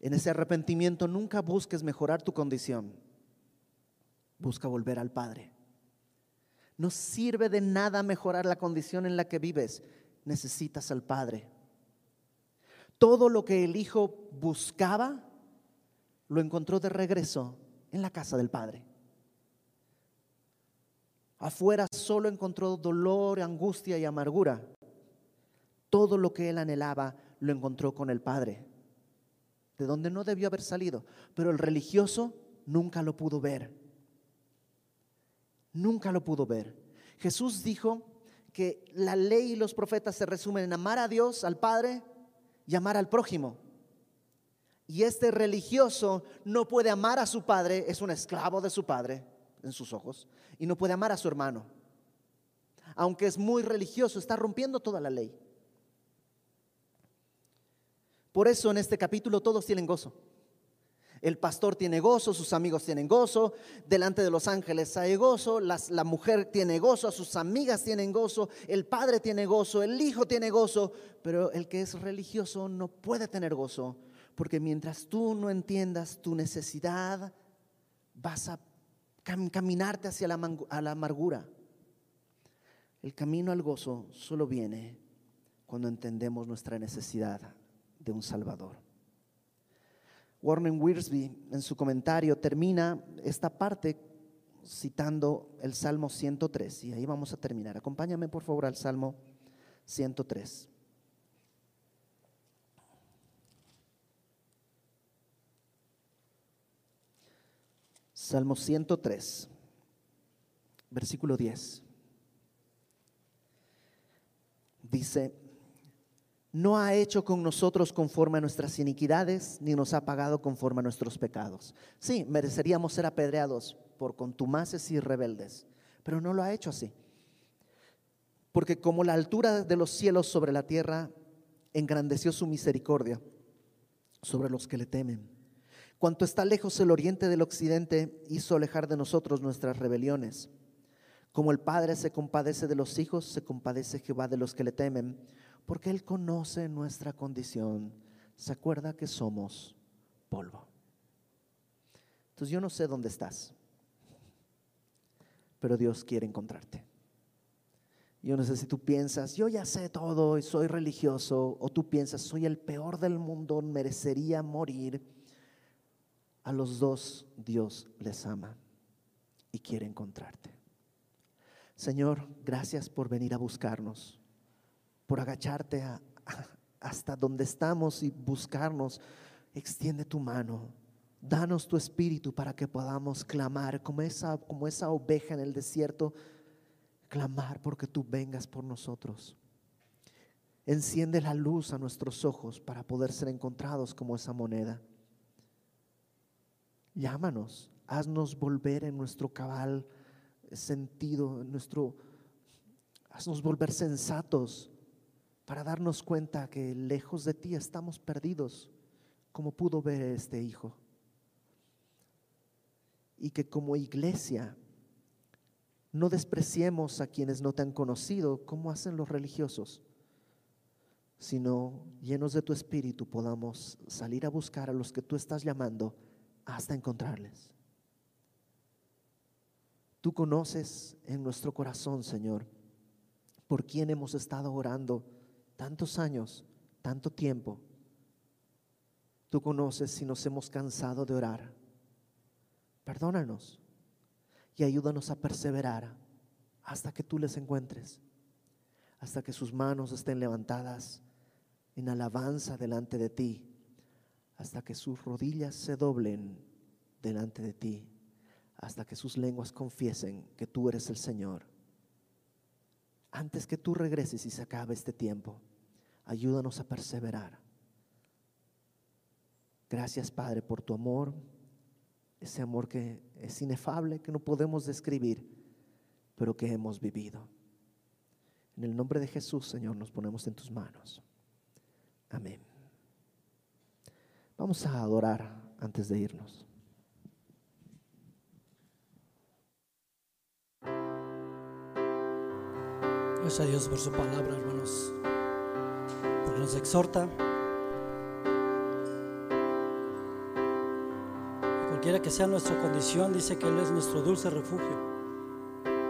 En ese arrepentimiento nunca busques mejorar tu condición. Busca volver al Padre. No sirve de nada mejorar la condición en la que vives. Necesitas al Padre. Todo lo que el Hijo buscaba, lo encontró de regreso en la casa del Padre. Afuera solo encontró dolor, angustia y amargura. Todo lo que él anhelaba lo encontró con el Padre de donde no debió haber salido, pero el religioso nunca lo pudo ver. Nunca lo pudo ver. Jesús dijo que la ley y los profetas se resumen en amar a Dios, al Padre y amar al prójimo. Y este religioso no puede amar a su padre, es un esclavo de su padre en sus ojos, y no puede amar a su hermano. Aunque es muy religioso, está rompiendo toda la ley. Por eso en este capítulo todos tienen gozo. El pastor tiene gozo, sus amigos tienen gozo, delante de los ángeles hay gozo, la mujer tiene gozo, sus amigas tienen gozo, el padre tiene gozo, el hijo tiene gozo, pero el que es religioso no puede tener gozo, porque mientras tú no entiendas tu necesidad, vas a caminarte hacia la, la amargura. El camino al gozo solo viene cuando entendemos nuestra necesidad de un Salvador. Warren Wiersbe en su comentario termina esta parte citando el Salmo 103 y ahí vamos a terminar. Acompáñame por favor al Salmo 103. Salmo 103, versículo 10. Dice, no ha hecho con nosotros conforme a nuestras iniquidades, ni nos ha pagado conforme a nuestros pecados. Sí, mereceríamos ser apedreados por contumaces y rebeldes, pero no lo ha hecho así. Porque como la altura de los cielos sobre la tierra, engrandeció su misericordia sobre los que le temen. Cuanto está lejos el oriente del occidente, hizo alejar de nosotros nuestras rebeliones. Como el Padre se compadece de los hijos, se compadece Jehová de los que le temen porque Él conoce nuestra condición, se acuerda que somos polvo. Entonces yo no sé dónde estás, pero Dios quiere encontrarte. Yo no sé si tú piensas, yo ya sé todo y soy religioso, o tú piensas, soy el peor del mundo, merecería morir. A los dos Dios les ama y quiere encontrarte. Señor, gracias por venir a buscarnos por agacharte hasta donde estamos y buscarnos extiende tu mano. Danos tu espíritu para que podamos clamar como esa, como esa oveja en el desierto, clamar porque tú vengas por nosotros. Enciende la luz a nuestros ojos para poder ser encontrados como esa moneda. Llámanos, haznos volver en nuestro cabal sentido, en nuestro, haznos volver sensatos para darnos cuenta que lejos de ti estamos perdidos, como pudo ver este hijo y que como iglesia no despreciemos a quienes no te han conocido como hacen los religiosos, sino llenos de tu espíritu podamos salir a buscar a los que tú estás llamando hasta encontrarles. Tú conoces en nuestro corazón, Señor, por quien hemos estado orando tantos años, tanto tiempo. Tú conoces si nos hemos cansado de orar Perdónanos y ayúdanos a perseverar hasta que tú les encuentres, hasta que sus manos estén levantadas en alabanza delante de ti, hasta que sus rodillas se doblen delante de ti, hasta que sus lenguas confiesen que tú eres el Señor. Antes que tú regreses y se acabe este tiempo, ayúdanos a perseverar. Gracias Padre por tu amor ese amor que es inefable, que no podemos describir, pero que hemos vivido. En el nombre de Jesús, Señor, nos ponemos en tus manos. Amén. Vamos a adorar antes de irnos. Gracias a Dios por su palabra, hermanos, porque nos exhorta Quiera que sea nuestra condición, dice que Él es nuestro dulce refugio.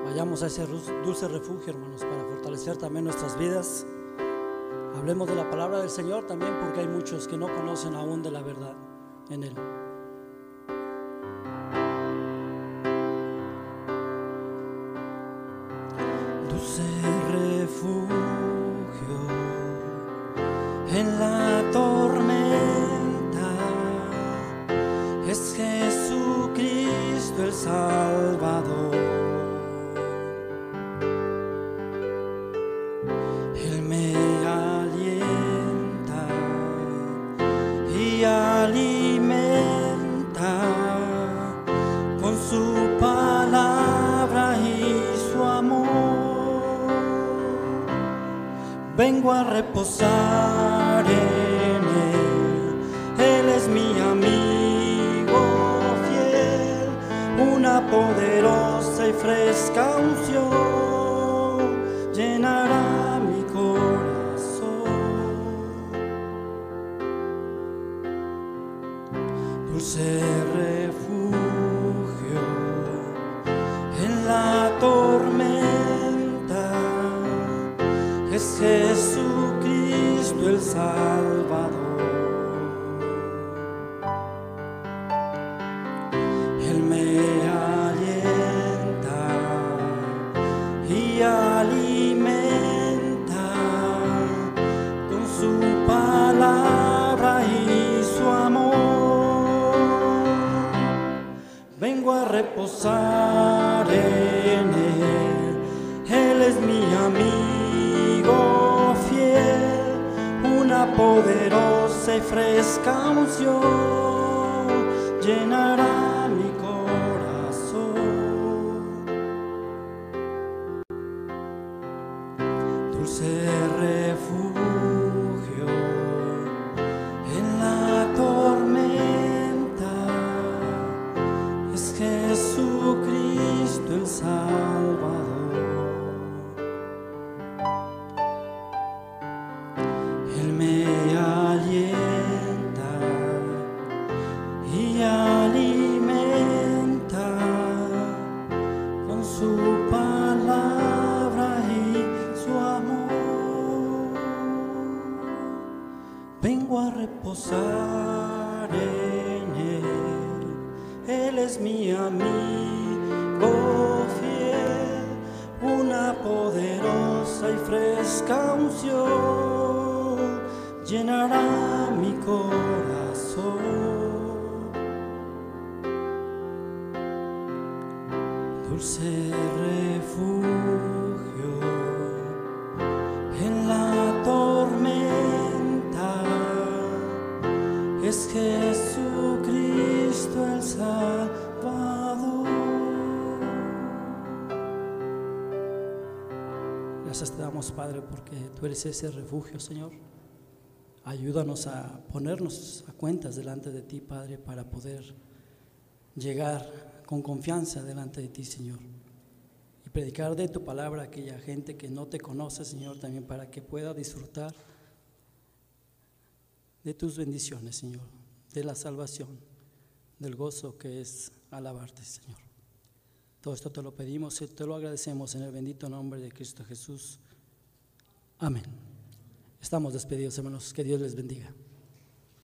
Vayamos a ese dulce refugio, hermanos, para fortalecer también nuestras vidas. Hablemos de la palabra del Señor también, porque hay muchos que no conocen aún de la verdad en Él. Dulce refugio tú eres ese refugio, Señor. Ayúdanos a ponernos a cuentas delante de ti, Padre, para poder llegar con confianza delante de ti, Señor. Y predicar de tu palabra a aquella gente que no te conoce, Señor, también para que pueda disfrutar de tus bendiciones, Señor, de la salvación, del gozo que es alabarte, Señor. Todo esto te lo pedimos y te lo agradecemos en el bendito nombre de Cristo Jesús. Amén. Estamos despedidos, hermanos. Que Dios les bendiga.